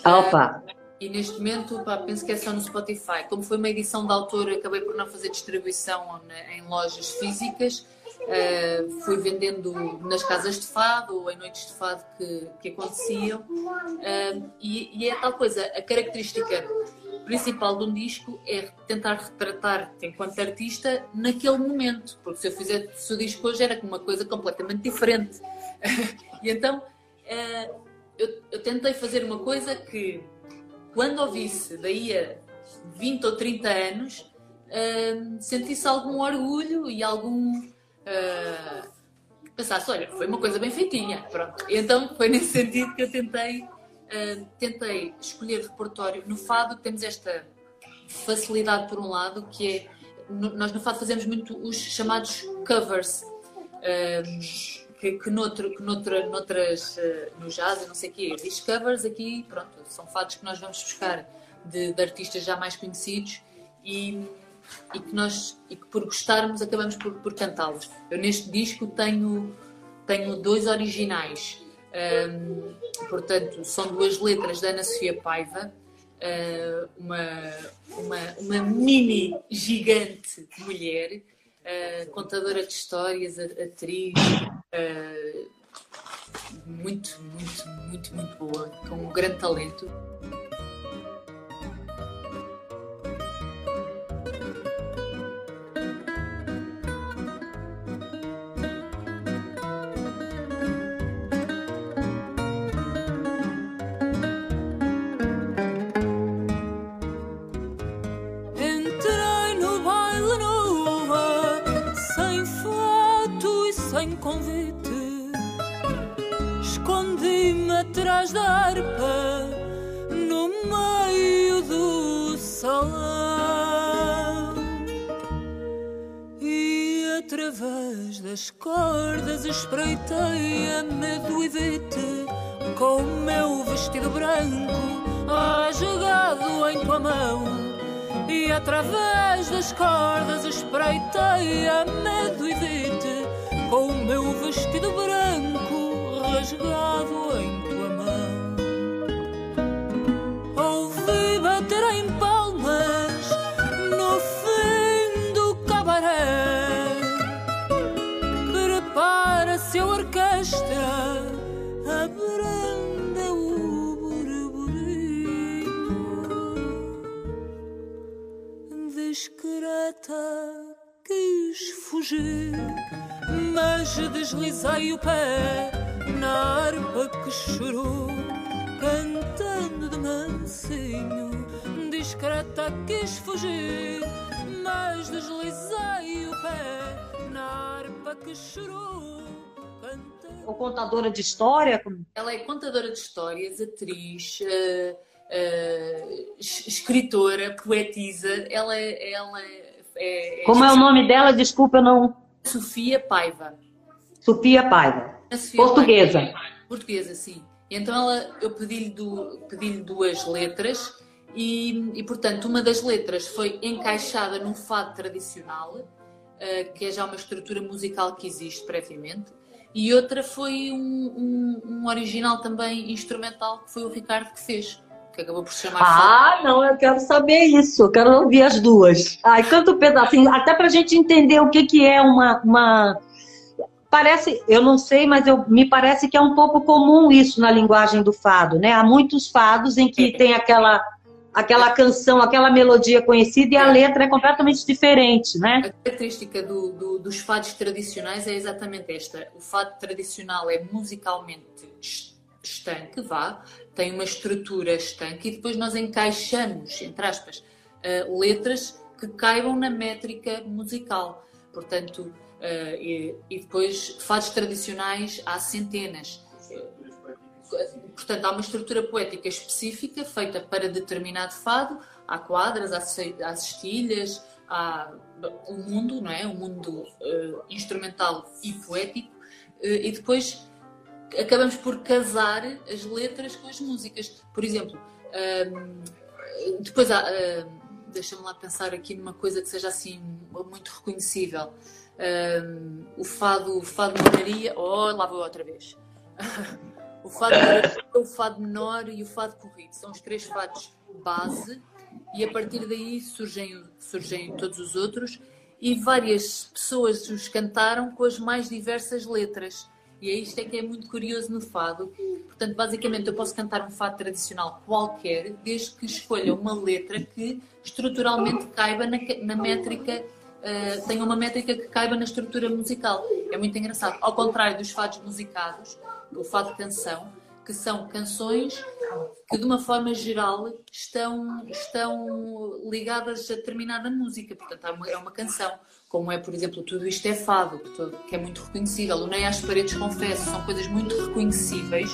Ah, opa. Uh, e neste momento, pá, penso que é só no Spotify. Como foi uma edição de autor, acabei por não fazer distribuição em lojas físicas. Uh, fui vendendo nas casas de fado ou em noites de fado que, que aconteciam. Uh, e, e, é tal coisa, a característica principal de um disco é tentar retratar-te enquanto artista naquele momento, porque se eu fizesse o disco hoje era uma coisa completamente diferente. e então uh, eu, eu tentei fazer uma coisa que, quando ouvisse daí a 20 ou 30 anos, sentisse algum orgulho e algum uh, pensasse, olha, foi uma coisa bem feitinha, pronto. Então foi nesse sentido que eu tentei, uh, tentei escolher repertório. No fado temos esta facilidade por um lado, que é, no, nós no fado fazemos muito os chamados covers, uh, que, que, noutro, que noutra, noutras, uh, no jazz não sei o quê, diz covers aqui, pronto, são fados que nós vamos buscar de, de artistas já mais conhecidos e e que nós e que por gostarmos acabamos por, por cantá-los. Eu neste disco tenho tenho dois originais, portanto são duas letras da Ana Sofia Paiva, uh, uma, uma uma mini gigante mulher, uh, contadora de histórias, atriz. Uh, muito, muito, muito, muito boa, com um grande talento. Atrás da harpa, no meio do salão. E através das cordas espreitei a medo e vi-te com o meu vestido branco jogado em tua mão. E através das cordas espreitei a medo e vi-te com o meu vestido branco rasgado em fugir, mas deslizei o pé na harpa que chorou, cantando de mansinho. Discreta quis fugir, mas deslizei o pé na harpa que chorou. Ou contadora de história? Ela é contadora de histórias, atriz, uh, uh, escritora, poetisa. Ela, é, ela é Como é o nome dela? Desculpa, eu não. Sofia Paiva. Sofia Paiva. Sofia Portuguesa. Paiva. Portuguesa, sim. Então ela, eu pedi-lhe pedi duas letras e, e, portanto, uma das letras foi encaixada num fado tradicional, uh, que é já uma estrutura musical que existe previamente, e outra foi um, um, um original também instrumental que foi o Ricardo que fez que acabou por chamar. Ah, não, eu quero saber isso, eu quero ouvir as duas. Ai, canto um pedacinho, até pra gente entender o que, que é uma, uma. Parece, eu não sei, mas eu, me parece que é um pouco comum isso na linguagem do fado, né? Há muitos fados em que tem aquela aquela canção, aquela melodia conhecida e a é. letra é completamente diferente, né? A característica do, do, dos fados tradicionais é exatamente esta. O fado tradicional é musicalmente estanque, vá, tem uma estrutura estanque e depois nós encaixamos, entre aspas, uh, letras que caibam na métrica musical. Portanto, uh, e, e, depois fados tradicionais há centenas. Portanto, há uma estrutura poética específica feita para determinado fado, há quadras, há, cestilhas, há o um mundo, não é? O um mundo uh, instrumental e poético, e depois acabamos por casar as letras com as músicas. Por exemplo, um, depois há, um, deixa-me lá pensar aqui numa coisa que seja assim muito reconhecível. Um, o fado, o fado Maria, oh, lá vou outra vez. o fado o fado menor e o fado corrido são os três fados base e a partir daí surgem, surgem todos os outros e várias pessoas os cantaram com as mais diversas letras. E é isto é que é muito curioso no fado. Portanto, basicamente, eu posso cantar um fado tradicional qualquer, desde que escolha uma letra que estruturalmente caiba na, na métrica, uh, tenha uma métrica que caiba na estrutura musical. É muito engraçado. Ao contrário dos fados musicados, o fado canção, que são canções que, de uma forma geral, estão, estão ligadas a determinada música. Portanto, é uma canção, como é, por exemplo, Tudo Isto é Fado, que é muito reconhecível. O Nem às Paredes Confesso, são coisas muito reconhecíveis.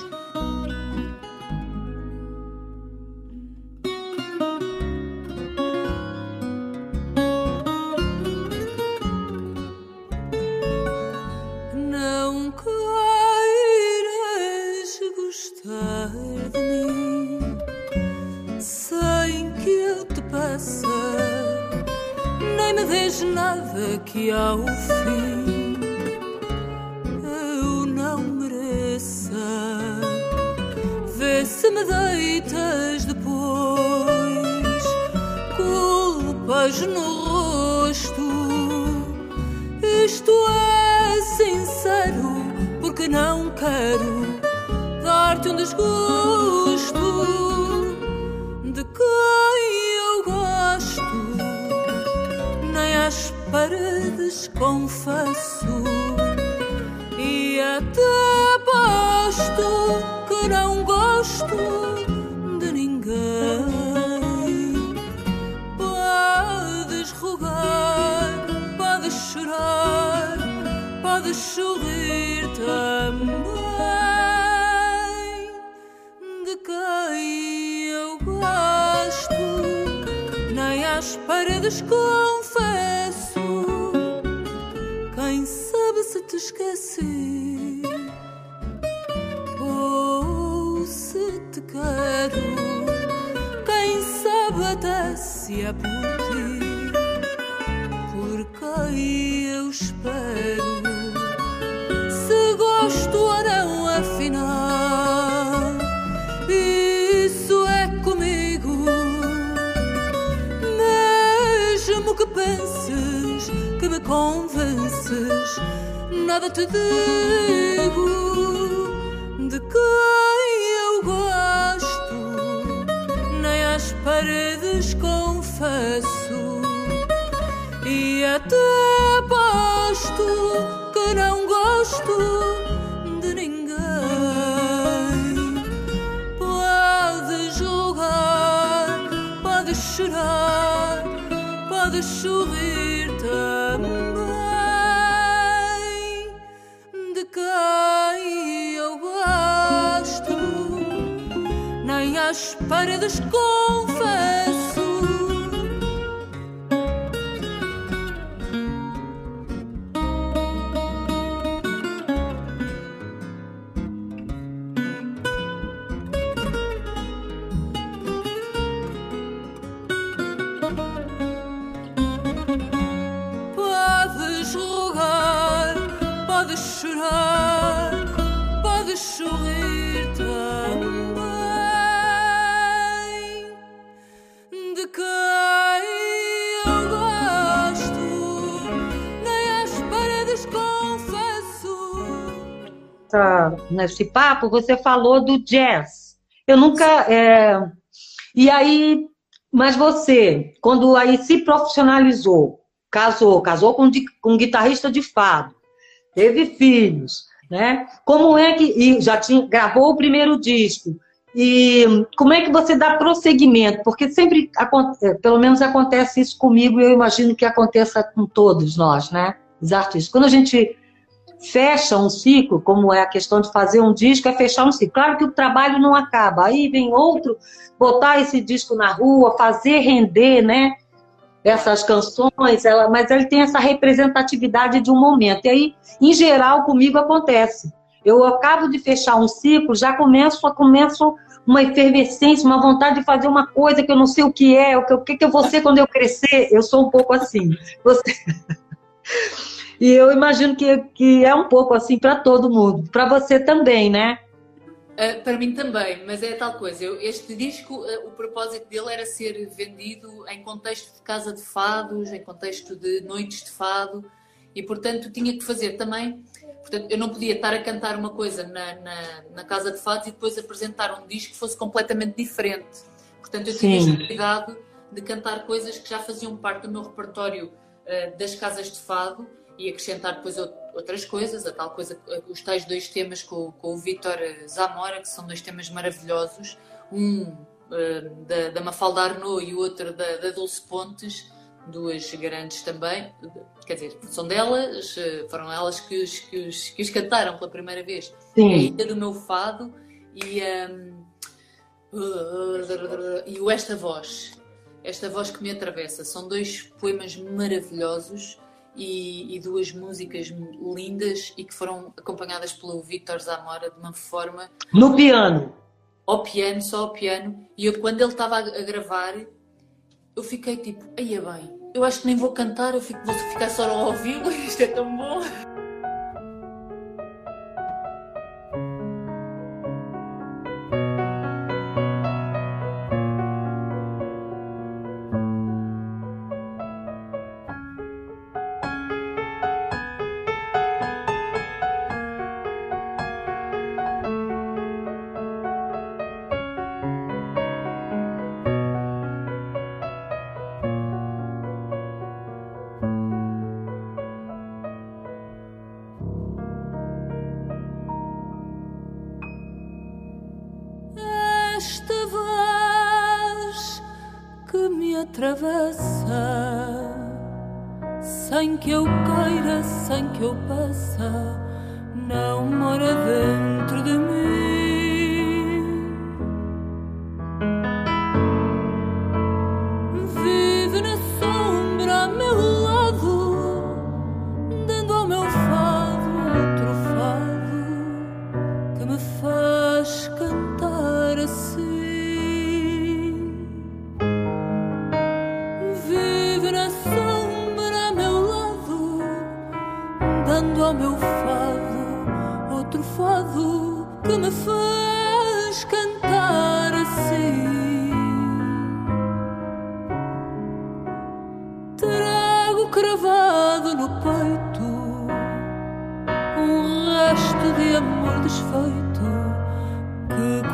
Que às chourer. Nesse papo, você falou do jazz. Eu nunca. É... E aí, mas você, quando aí se profissionalizou, casou, casou com, com um guitarrista de fado, teve filhos, né? Como é que. E já tinha, gravou o primeiro disco. E como é que você dá prosseguimento? Porque sempre, é, pelo menos acontece isso comigo e eu imagino que aconteça com todos nós, né? Os artistas. Quando a gente fecha um ciclo, como é a questão de fazer um disco, é fechar um ciclo. Claro que o trabalho não acaba, aí vem outro, botar esse disco na rua, fazer render, né? Essas canções, ela, mas ele tem essa representatividade de um momento. E aí, em geral, comigo acontece. Eu acabo de fechar um ciclo, já começo, começo uma efervescência, uma vontade de fazer uma coisa que eu não sei o que é, o que, o que, eu vou ser quando eu crescer. Eu sou um pouco assim. Você... E eu imagino que, que é um pouco assim para todo mundo. Para você também, né? Uh, para mim também, mas é tal coisa. Eu, este disco, uh, o propósito dele era ser vendido em contexto de casa de fados, em contexto de noites de fado, e portanto tinha que fazer também. Portanto, eu não podia estar a cantar uma coisa na, na, na casa de fados e depois apresentar um disco que fosse completamente diferente. Portanto, eu tinha este cuidado de cantar coisas que já faziam parte do meu repertório uh, das casas de fado e acrescentar depois outras coisas, a tal coisa, os tais dois temas com, com o Vítor Zamora, que são dois temas maravilhosos, um uh, da, da Mafalda Arnaud e o outro da, da Dulce Pontes, duas grandes também, quer dizer, são delas, eh, foram elas que os, que os, que os cantaram pela primeira vez. Sim. A Ilha do Meu Fado e, um, uh, e o Esta Voz. Esta Voz que me atravessa. São dois poemas maravilhosos e, e, duas músicas lindas e que foram acompanhadas pelo Victor Zamora de uma forma. No piano! Ao piano, só ao piano. E eu, quando ele estava a gravar, eu fiquei tipo, aí é bem, eu acho que nem vou cantar, eu fico, vou ficar só a ouvi-lo, isto é tão bom.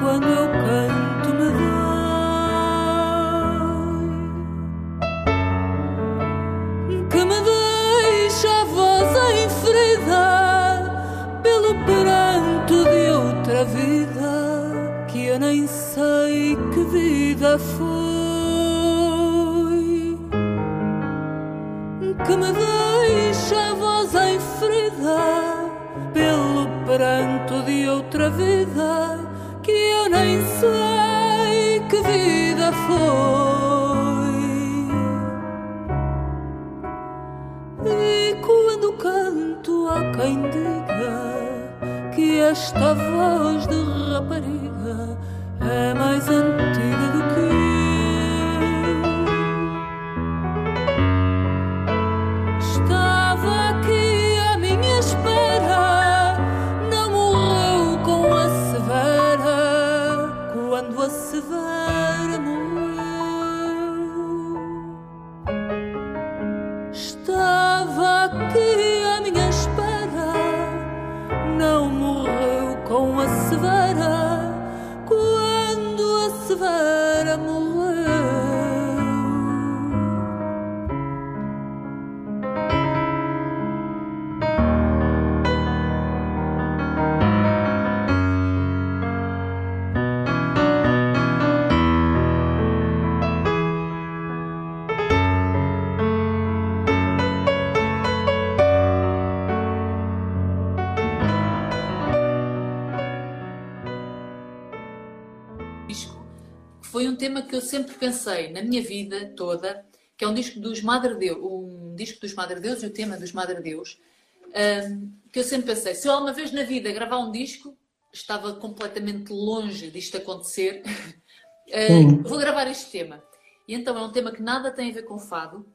Quando eu canto me nem sei que vida foi. Que me deixa a voz em ferida pelo pranto de outra vida que eu sei que vida foi. E quando canto há quem diga que esta voz de pensei na minha vida toda, que é um disco dos Madre Deus, um disco dos Madre Deus e o tema dos Madre Deus, um, que eu sempre pensei, se eu alguma vez na vida gravar um disco, estava completamente longe disto acontecer, uh, vou gravar este tema. E então é um tema que nada tem a ver com fado,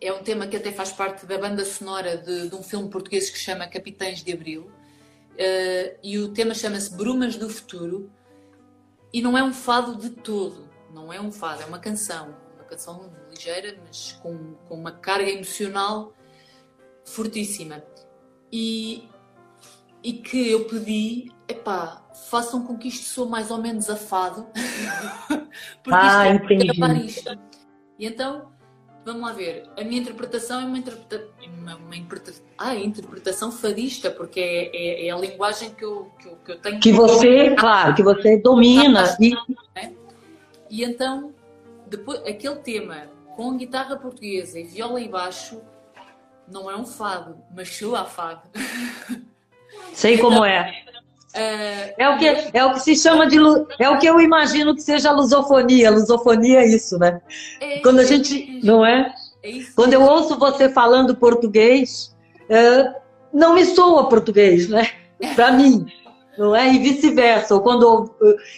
é um tema que até faz parte da banda sonora de, de um filme português que chama Capitães de Abril, uh, e o tema chama-se Brumas do Futuro e não é um fado de todo, não é um fado, é uma canção, uma canção ligeira, mas com, com uma carga emocional fortíssima. E, e que eu pedi, epá, façam com que isto soe mais ou menos afado, porque ah, isto é isto. E então, vamos lá ver, a minha interpretação é uma, interpreta uma, uma interpreta ah, interpretação fadista, porque é, é, é, a linguagem que eu, que eu, que eu tenho. Que você, claro, que você domina. E... É? E então, depois, aquele tema com guitarra portuguesa e viola e baixo não é um fado, mas soa a fado. Sei então, como é. É, é, o que, é o que se chama de. É o que eu imagino que seja a lusofonia. lusofonia é isso, né? É, Quando a gente. É, não é? é Quando eu ouço você falando português, é, não me soa português, né? Para mim. Não é? E vice-versa. Quando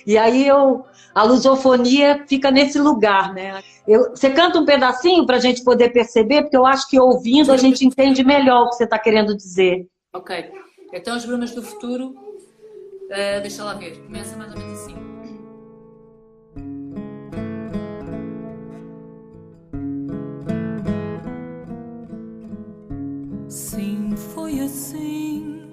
E aí eu. A lusofonia fica nesse lugar, né? Eu, você canta um pedacinho para a gente poder perceber, porque eu acho que ouvindo a gente entende melhor o que você está querendo dizer. Ok. Então, as brumas do futuro Uh, deixa lá ver, começa mais ou menos assim. Sim, foi assim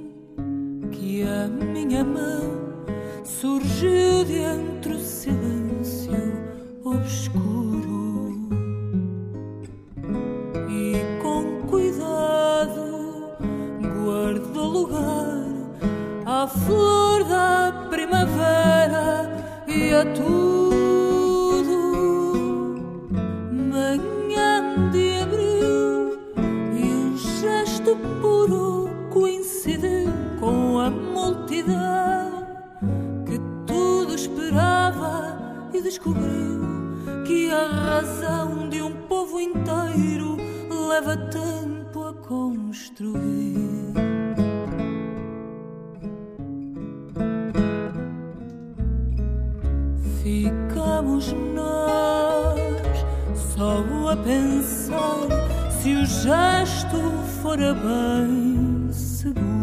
que a minha mão surgiu de entre o silêncio obscuro e com cuidado guardou lugar à flor da primavera e a tudo. Esperava e descobriu que a razão de um povo inteiro leva tempo a construir. Ficamos nós só a pensar se o gesto fora bem seguro.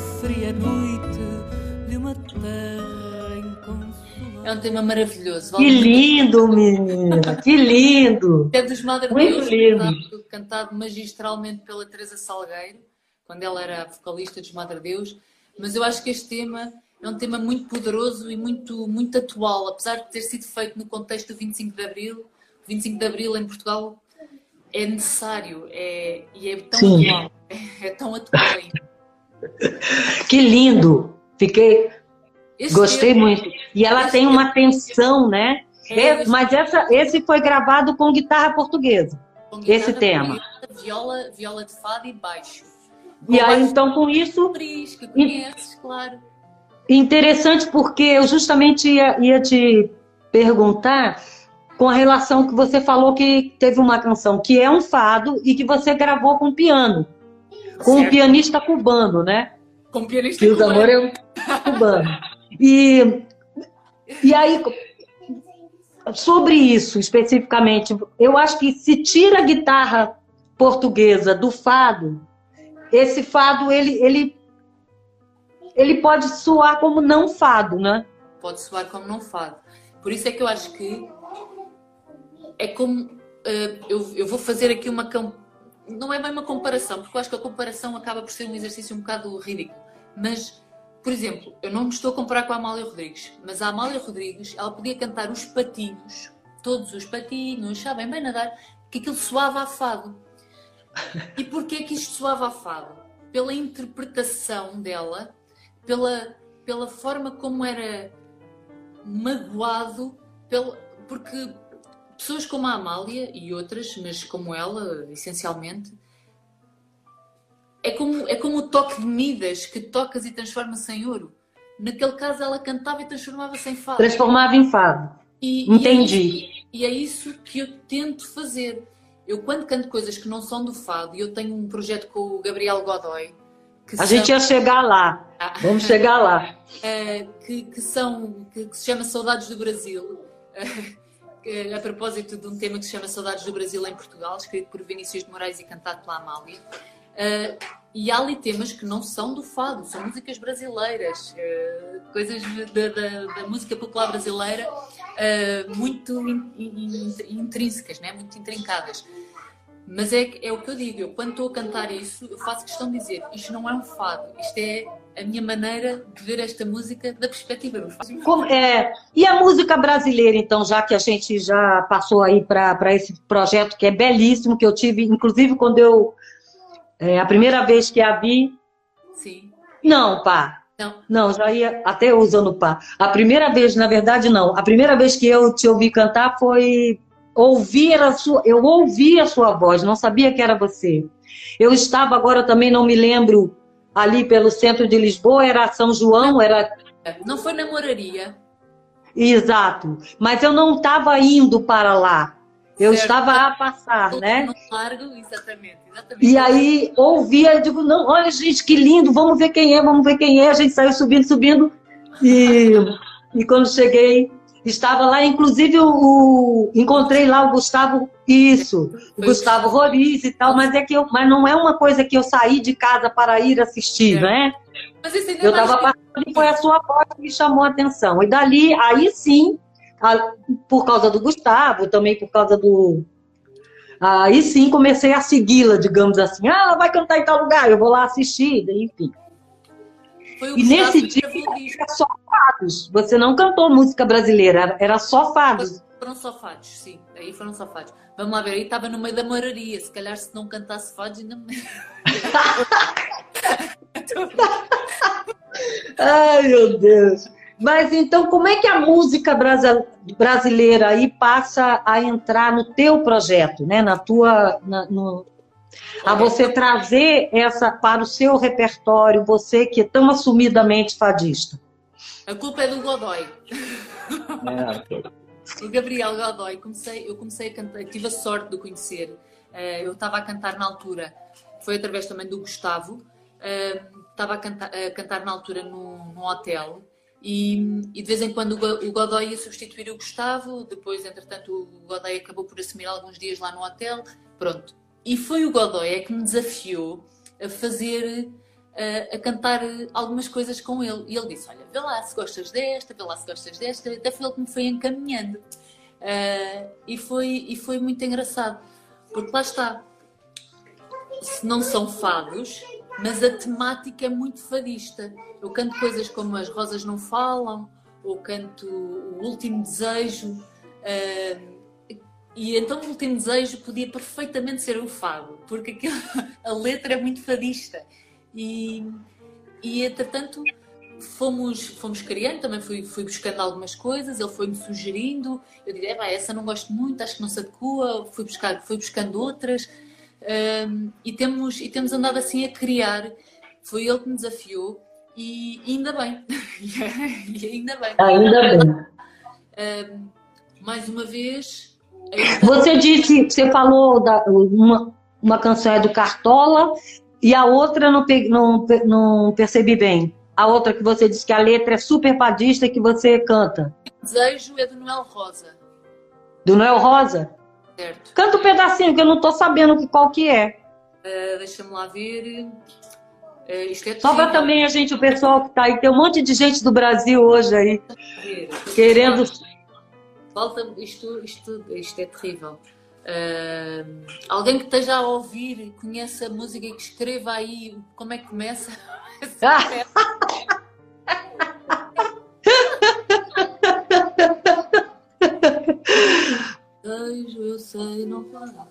É um tema maravilhoso. Que lindo, menina! Que lindo! É dos Madre Muito Deus. Cantado, cantado magistralmente pela Teresa Salgueiro, quando ela era vocalista dos Madre Deus. Mas eu acho que este tema é um tema muito poderoso e muito, muito atual, apesar de ter sido feito no contexto do 25 de Abril. O 25 de Abril em Portugal é necessário é, e é tão Sim. atual. É, é tão atual ainda. Que lindo! Fiquei. Esse Gostei muito. E ela tem uma tensão, né? É, mas essa, esse foi gravado com guitarra portuguesa. Com guitarra esse tema. Viola, viola de fado e baixo. Com e aí, então, com isso. Que conheces, claro. Interessante, porque eu justamente ia, ia te perguntar com a relação que você falou que teve uma canção que é um fado e que você gravou com piano, com certo. um pianista cubano, né? Com um pianista que cubano. Que o amor é um cubano. E, e aí, sobre isso especificamente, eu acho que se tira a guitarra portuguesa do fado, esse fado ele, ele, ele pode soar como não fado, né? Pode soar como não fado. Por isso é que eu acho que é como. Uh, eu, eu vou fazer aqui uma. Não é bem uma comparação, porque eu acho que a comparação acaba por ser um exercício um bocado ridículo. Mas, por exemplo, eu não me estou a comparar com a Amália Rodrigues, mas a Amália Rodrigues, ela podia cantar os patinhos, todos os patinhos, sabem bem nadar, que aquilo soava a fado. E porquê que isto soava a fado? Pela interpretação dela, pela, pela forma como era magoado, pelo, porque pessoas como a Amália e outras, mas como ela, essencialmente, é como, é como o toque de Midas, que tocas e transforma-se em ouro. Naquele caso, ela cantava e transformava-se em fado. Transformava em fado. E, Entendi. E é, e é isso que eu tento fazer. Eu, quando canto coisas que não são do fado, e eu tenho um projeto com o Gabriel Godoy. a são... gente ia chegar lá. Ah. Vamos chegar lá. É, que, que, são, que, que, se chama Saudades do Brasil. a propósito de um tema que se chama Saudades do Brasil em Portugal, escrito por Vinícius de Moraes e cantado pela Amália. Uh, e há ali temas que não são do fado, são músicas brasileiras, uh, coisas da, da, da, música popular brasileira uh, muito in, in, intrínsecas, né? muito intrincadas. Mas é, é o que eu digo, eu quando estou a cantar isso, eu faço questão de dizer, isto não é um fado, isto é a minha maneira de ver esta música da perspectiva dos fados. Como, é, e a música brasileira, então, já que a gente já passou aí para esse projeto que é belíssimo, que eu tive, inclusive quando eu é, a primeira vez que a vi. Sim. Não, pá. Não. Não, já ia até usando pá. A primeira vez, na verdade, não. A primeira vez que eu te ouvi cantar foi ouvir a sua. Eu ouvi a sua voz, não sabia que era você. Eu estava agora também, não me lembro, ali pelo centro de Lisboa, era São João, era. Não foi na moraria. Exato. Mas eu não estava indo para lá. Eu certo. estava a passar, né? Largo, exatamente, exatamente. E aí ouvia, eu digo, não, olha, gente, que lindo, vamos ver quem é, vamos ver quem é. A gente saiu subindo, subindo. E, e quando cheguei, estava lá, inclusive o, encontrei lá o Gustavo, isso, o Gustavo Roriz e tal, mas é que eu, mas não é uma coisa que eu saí de casa para ir assistir, é. né? Eu estava passando e foi a sua voz que me chamou a atenção. E dali, aí sim, por causa do Gustavo, também por causa do. Aí sim comecei a segui-la, digamos assim. Ah, ela vai cantar em tal lugar, eu vou lá assistir, enfim. e nesse dia era só fados. Você não cantou música brasileira, era só fados. Foram só fados, sim. Aí foram só fados. Vamos lá ver, aí estava no meio da moraria. Se calhar se não cantasse fados ainda. Ai, meu Deus. Mas então, como é que a música brasileira aí passa a entrar no teu projeto, né? Na tua, na, no, a você trazer essa para o seu repertório, você que é tão assumidamente fadista? A culpa é do Godoy. É. o Gabriel Godoy. Comecei, eu comecei a cantar, tive a sorte de o conhecer. Eh, eu estava a cantar na altura, foi através também do Gustavo. Eh, estava a cantar, a cantar na altura num, num hotel e, e, de vez em quando o Godoy ia substituir o Gustavo, depois, entretanto, o Godoy acabou por assumir alguns dias lá no hotel, pronto. E foi o Godoy é que me desafiou a fazer, a, a cantar algumas coisas com ele. E ele disse: Olha, vê lá se gostas desta, vê lá se gostas desta. Até foi ele que me foi encaminhando. Uh, e, foi, e foi muito engraçado, porque lá está. Se não são fados, mas a temática é muito fadista. Eu canto coisas como As Rosas Não Falam, ou canto O Último Desejo. Uh, e então o Último Desejo podia perfeitamente ser um fado, porque aquilo, a letra é muito fadista. E, e entretanto fomos, fomos criando, também fui, fui buscando algumas coisas, ele foi-me sugerindo, eu diria, essa não gosto muito, acho que não se adequa, fui, buscar, fui buscando outras. Um, e, temos, e temos andado assim a criar. Foi ele que me desafiou e ainda bem. e ainda bem. Ainda bem. Um, mais uma vez. Você disse, você falou da, uma, uma canção é do Cartola e a outra não, não, não percebi bem. A outra que você disse que a letra é super padista que você canta. Desejo é do Noel Rosa. Do Noel Rosa? Certo. Canta um pedacinho que eu não estou sabendo qual que é. Uh, Deixa-me lá ver. Uh, isto é Só para também a gente, o pessoal que está aí, tem um monte de gente do Brasil hoje aí. Querendo. Falta, isto, isto, isto é terrível. Uh, alguém que esteja a ouvir, conhece a música e que escreva aí como é que começa. desejo eu sei não fará.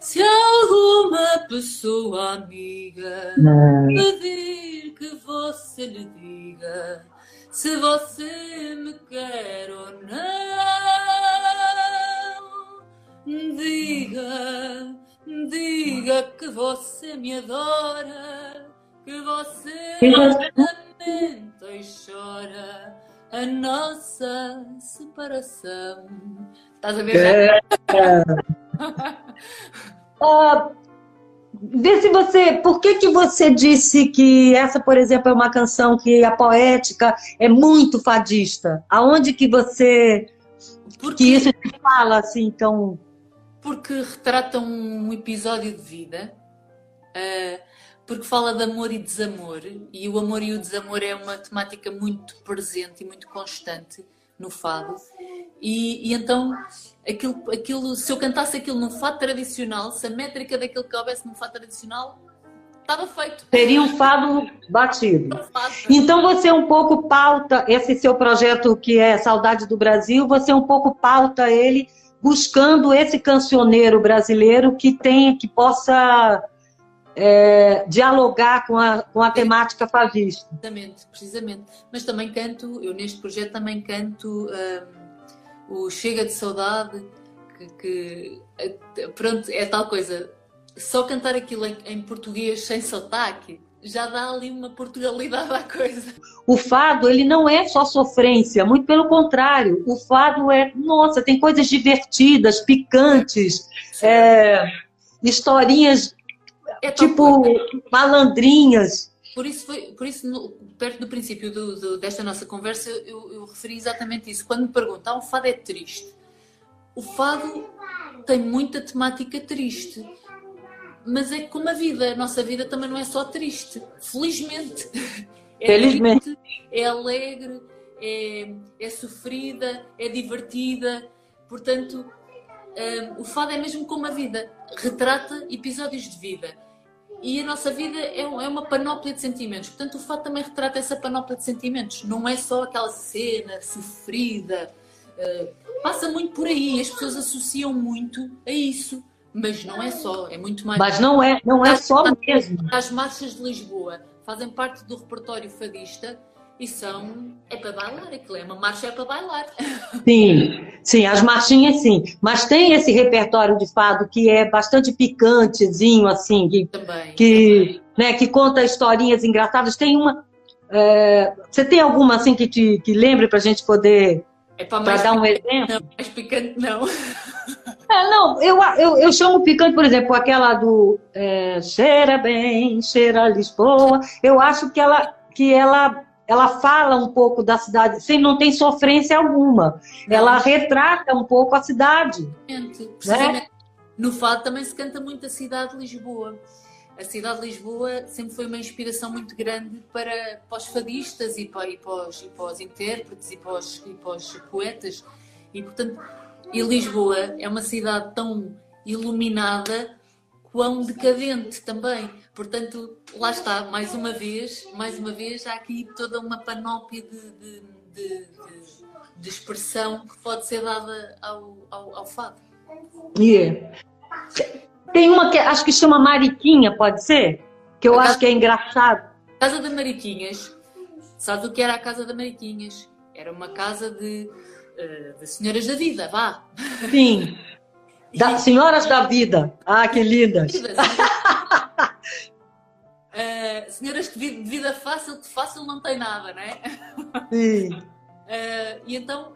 Se alguma pessoa amiga pedir que você lhe diga se você me quer ou não, diga, diga que você me adora, que você lamenta e chora a nossa separação. Estás a ver? É. uh, vê se você. Por que, que você disse que essa, por exemplo, é uma canção que a poética é muito fadista? Aonde que você. Porque, que isso te fala assim, então. Porque retrata um episódio de vida. Uh, porque fala de amor e desamor, e o amor e o desamor é uma temática muito presente e muito constante no fado. E, e então, aquilo, aquilo, se eu cantasse aquilo num fado tradicional, se a métrica daquilo que houvesse num fado tradicional, estava feito. Teria um fado batido. Então você um pouco pauta esse seu projeto que é Saudade do Brasil, você um pouco pauta ele buscando esse cancioneiro brasileiro que tenha, que possa é, dialogar com a, com a temática fadista. Precisamente, precisamente. Mas também canto, eu neste projeto também canto um, o Chega de Saudade, que, que, eh, pronto, é tal coisa. Só cantar aquilo em, em português sem sotaque já dá ali uma portugalidade à coisa. O fado, ele não é só sofrência, muito pelo contrário. O fado é, nossa, tem coisas divertidas, picantes, é, historinhas é tipo malandrinhas. Por isso, foi, por isso no, perto do princípio do, do, desta nossa conversa, eu, eu, referi exatamente isso. Quando me perguntam, ah, o fado é triste. O fado tem muita temática triste. Mas é como a vida. A nossa vida também não é só triste. Felizmente. É Felizmente. Triste, é alegre, é, é sofrida, é divertida. Portanto, um, o fado é mesmo como a vida. Retrata episódios de vida e a nossa vida é, é uma panóplia de sentimentos. Portanto, o fato também retrata essa panóplia de sentimentos. Não é só aquela cena sofrida. Uh, passa muito por aí. As pessoas associam muito a isso. Mas não é só, é muito mais. Mas não é, não é só mesmo. As marchas de Lisboa fazem parte do repertório fadista e são. É para bailar, aquilo é uma marcha é para bailar. Sim, sim, as marchinhas sim. Mas tem esse repertório de fado que é bastante picantezinho, assim, que, também, que, também. Né, que conta historinhas engraçadas. Tem uma. É, você tem alguma assim que te que lembre para a gente poder é para dar um exemplo? Não, mais picante não. É, não, eu, eu, eu chamo picante, por exemplo, aquela do é, cheira bem, cheira Lisboa. Eu acho que ela, que ela ela fala um pouco da cidade, sem não tem sofrência alguma. Ela retrata um pouco a cidade. Né? No fado também se canta muito a cidade de Lisboa. A cidade de Lisboa sempre foi uma inspiração muito grande para, para os fadistas e para, e para, os, e para os intérpretes e para os, e para os poetas. E, portanto, e Lisboa é uma cidade tão iluminada quão decadente também. Portanto, lá está, mais uma vez, mais uma vez, há aqui toda uma panóplia de, de, de, de expressão que pode ser dada ao, ao, ao fado. Yeah. Tem uma que acho que chama Mariquinha, pode ser? Que eu a acho casa, que é engraçado. Casa da Mariquinhas. Sabe o que era a Casa da Mariquinhas? Era uma casa de, eh, de senhoras da vida, vá. Sim. Da, senhoras da vida. Ah, que lindas. Uh, senhoras que de vida fácil, de fácil não tem nada, não é? Sim. Uh, e então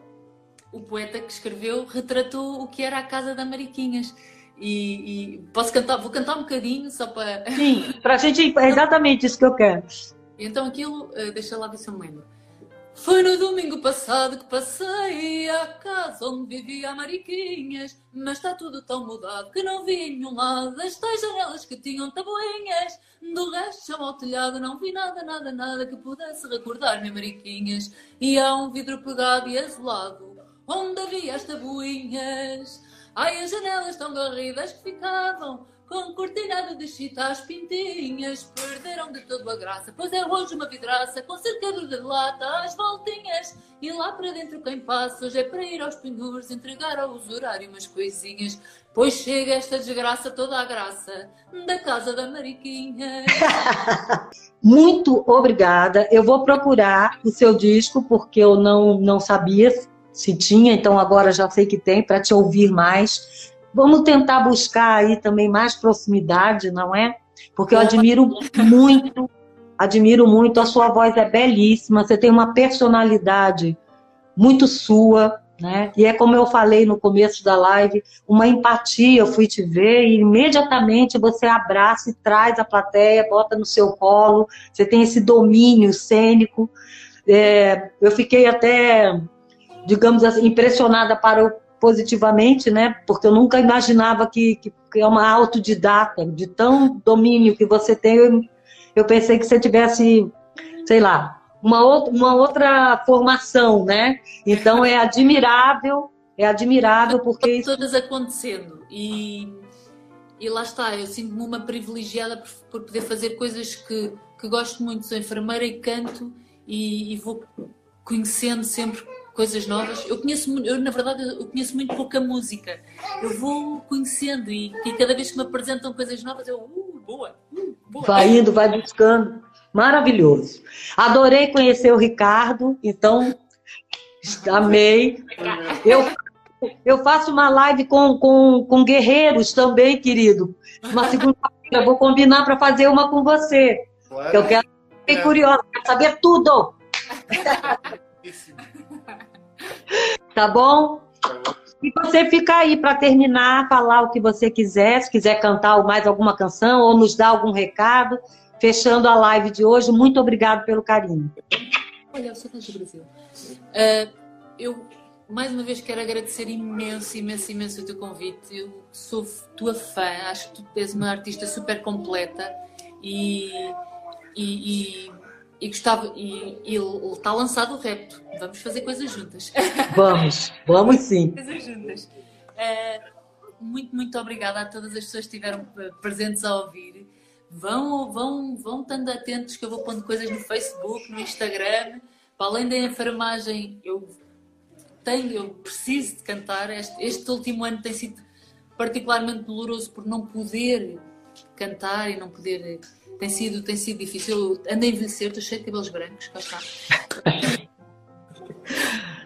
o poeta que escreveu retratou o que era a casa da Mariquinhas. E, e, posso cantar, vou cantar um bocadinho só para. Sim, para a gente. É exatamente isso que eu quero. Então aquilo, uh, deixa lá ver se eu me lembro. Foi no domingo passado que passei à casa onde vivia a Mariquinhas, mas está tudo tão mudado que não vi em nenhum lado as tais janelas que tinham tabuinhas. Do resto, chama ao telhado, não vi nada, nada, nada que pudesse recordar-me Mariquinhas. E há um vidro pegado e azulado, onde havia as tabuinhas. Ai, as janelas tão garridas que ficavam com cortinado de chita as pintinhas perderam de todo a graça. Pois é hoje uma vidraça com cercado de lata às voltinhas. E lá para dentro quem passa hoje é para ir aos pendures entregar ao usurário umas coisinhas. Pois chega esta desgraça toda a graça da casa da Mariquinha. Muito obrigada. Eu vou procurar o seu disco porque eu não, não sabia se tinha, então agora já sei que tem para te ouvir mais. Vamos tentar buscar aí também mais proximidade, não é? porque eu admiro muito, admiro muito, a sua voz é belíssima, você tem uma personalidade muito sua, né? E é como eu falei no começo da live, uma empatia, eu fui te ver e imediatamente você abraça e traz a plateia, bota no seu colo, você tem esse domínio cênico. É, eu fiquei até, digamos assim, impressionada para o, positivamente, né? Porque eu nunca imaginava que, que, que, é uma autodidata, de tão domínio que você tem. Eu, eu pensei que você tivesse, sei lá, uma outra, uma outra formação, né? Então é admirável, é admirável porque isso... todas acontecendo e e lá está, eu sinto-me uma privilegiada por, por, poder fazer coisas que, que gosto muito. Sou enfermeira e canto e, e vou conhecendo sempre coisas novas. Eu conheço, eu na verdade, eu conheço muito pouca música. Eu vou conhecendo e, e cada vez que me apresentam coisas novas, eu, uh, boa, uh, boa. Vai indo, vai buscando. Maravilhoso. Adorei conhecer o Ricardo, então amei. Eu, eu faço uma live com, com, com guerreiros também, querido. Uma segunda-feira, vou combinar para fazer uma com você. Claro. Eu quero fiquei é. curiosa, quero saber tudo. Tá bom? E você fica aí para terminar, falar o que você quiser, se quiser cantar mais alguma canção ou nos dar algum recado fechando a live de hoje. Muito obrigado pelo carinho. Olha, eu sou do Brasil. Uh, eu, mais uma vez, quero agradecer imenso, imenso, imenso o teu convite. Eu sou tua fã, acho que tu és uma artista super completa e, e, e, e gostava. E, e está lançado o repto. Vamos fazer coisas juntas. Vamos, vamos sim. coisas juntas. Uh, muito, muito obrigada a todas as pessoas que estiveram presentes a ouvir vão, vão, vão estando atentos que eu vou pondo coisas no Facebook, no Instagram. Para além da enfermagem, eu tenho, eu preciso de cantar. Este, este último ano tem sido particularmente doloroso por não poder cantar e não poder. Tem sido, tem sido difícil. Eu ando a envelhecer, estou cheio de cabelos brancos, cá está.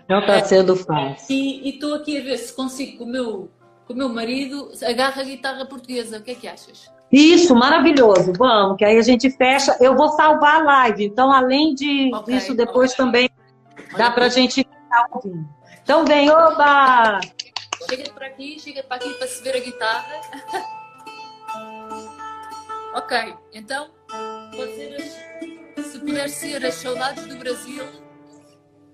Não está sendo fácil. E estou aqui a ver se consigo com o meu, com o meu marido agarra a guitarra portuguesa. O que é que achas? Isso, maravilhoso. Vamos, que aí a gente fecha. Eu vou salvar a live. Então, além de, okay, disso, depois okay. também dá para a gente ficar ouvindo. Então, vem, oba! Chega para aqui, chega para aqui para se ver a guitarra. ok, então, pode ser as, se puder ser as saudades do Brasil.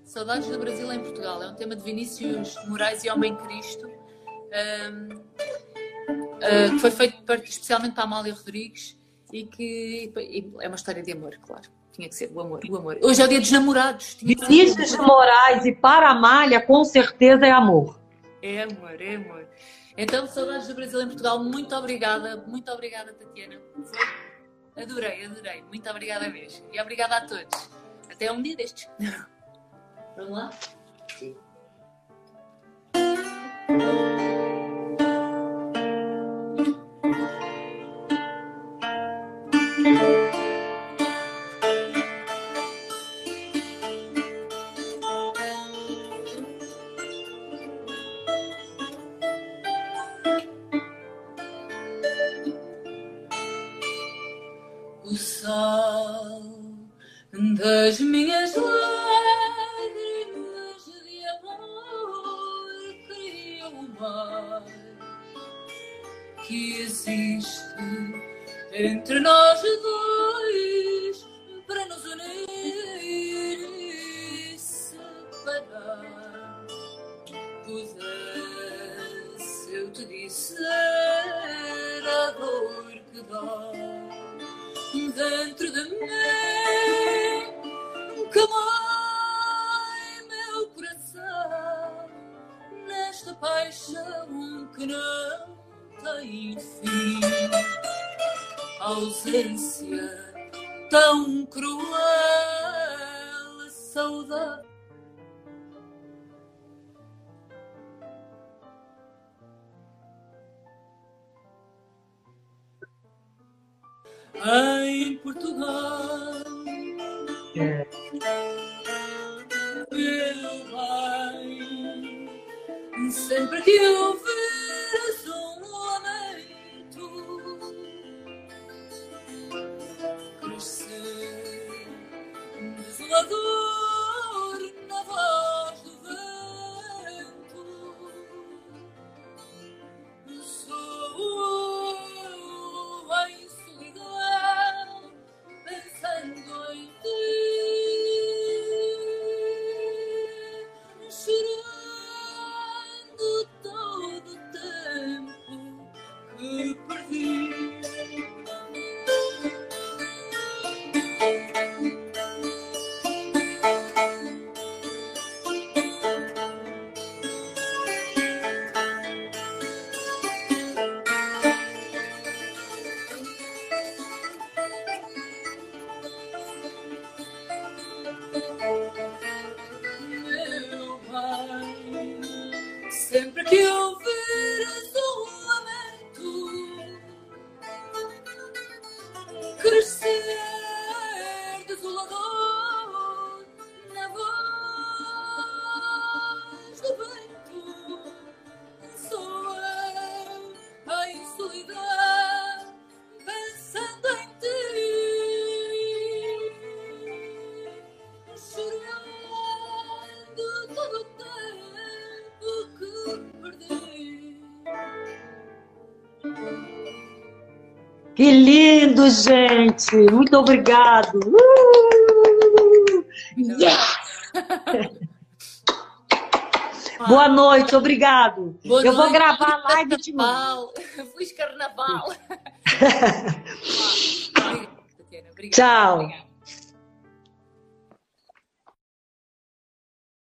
Saudades do Brasil em Portugal. É um tema de Vinícius Moraes e Homem Cristo. Um, uh, que foi feito especialmente para a Amália Rodrigues e que e é uma história de amor, claro. Tinha que ser o amor, o amor. Hoje é o dia dos namorados. Vinícius de Moraes e para a Amália, com certeza é amor. É amor, é amor. Então, saudades do Brasil em Portugal, muito obrigada, muito obrigada, Tatiana. Adorei, adorei. Muito obrigada mesmo. E obrigada a todos. Até um dia destes. Vamos lá? Sim. Fim. ausência tão cruel, saudade. em Portugal. Meu bem, sempre que ouviras lindo, gente! Muito obrigado! Uh! Yes! Boa noite, obrigado. Boa Eu vou noite, gravar a live e te mando. Carnaval. Feliz. Tchau. Obrigada.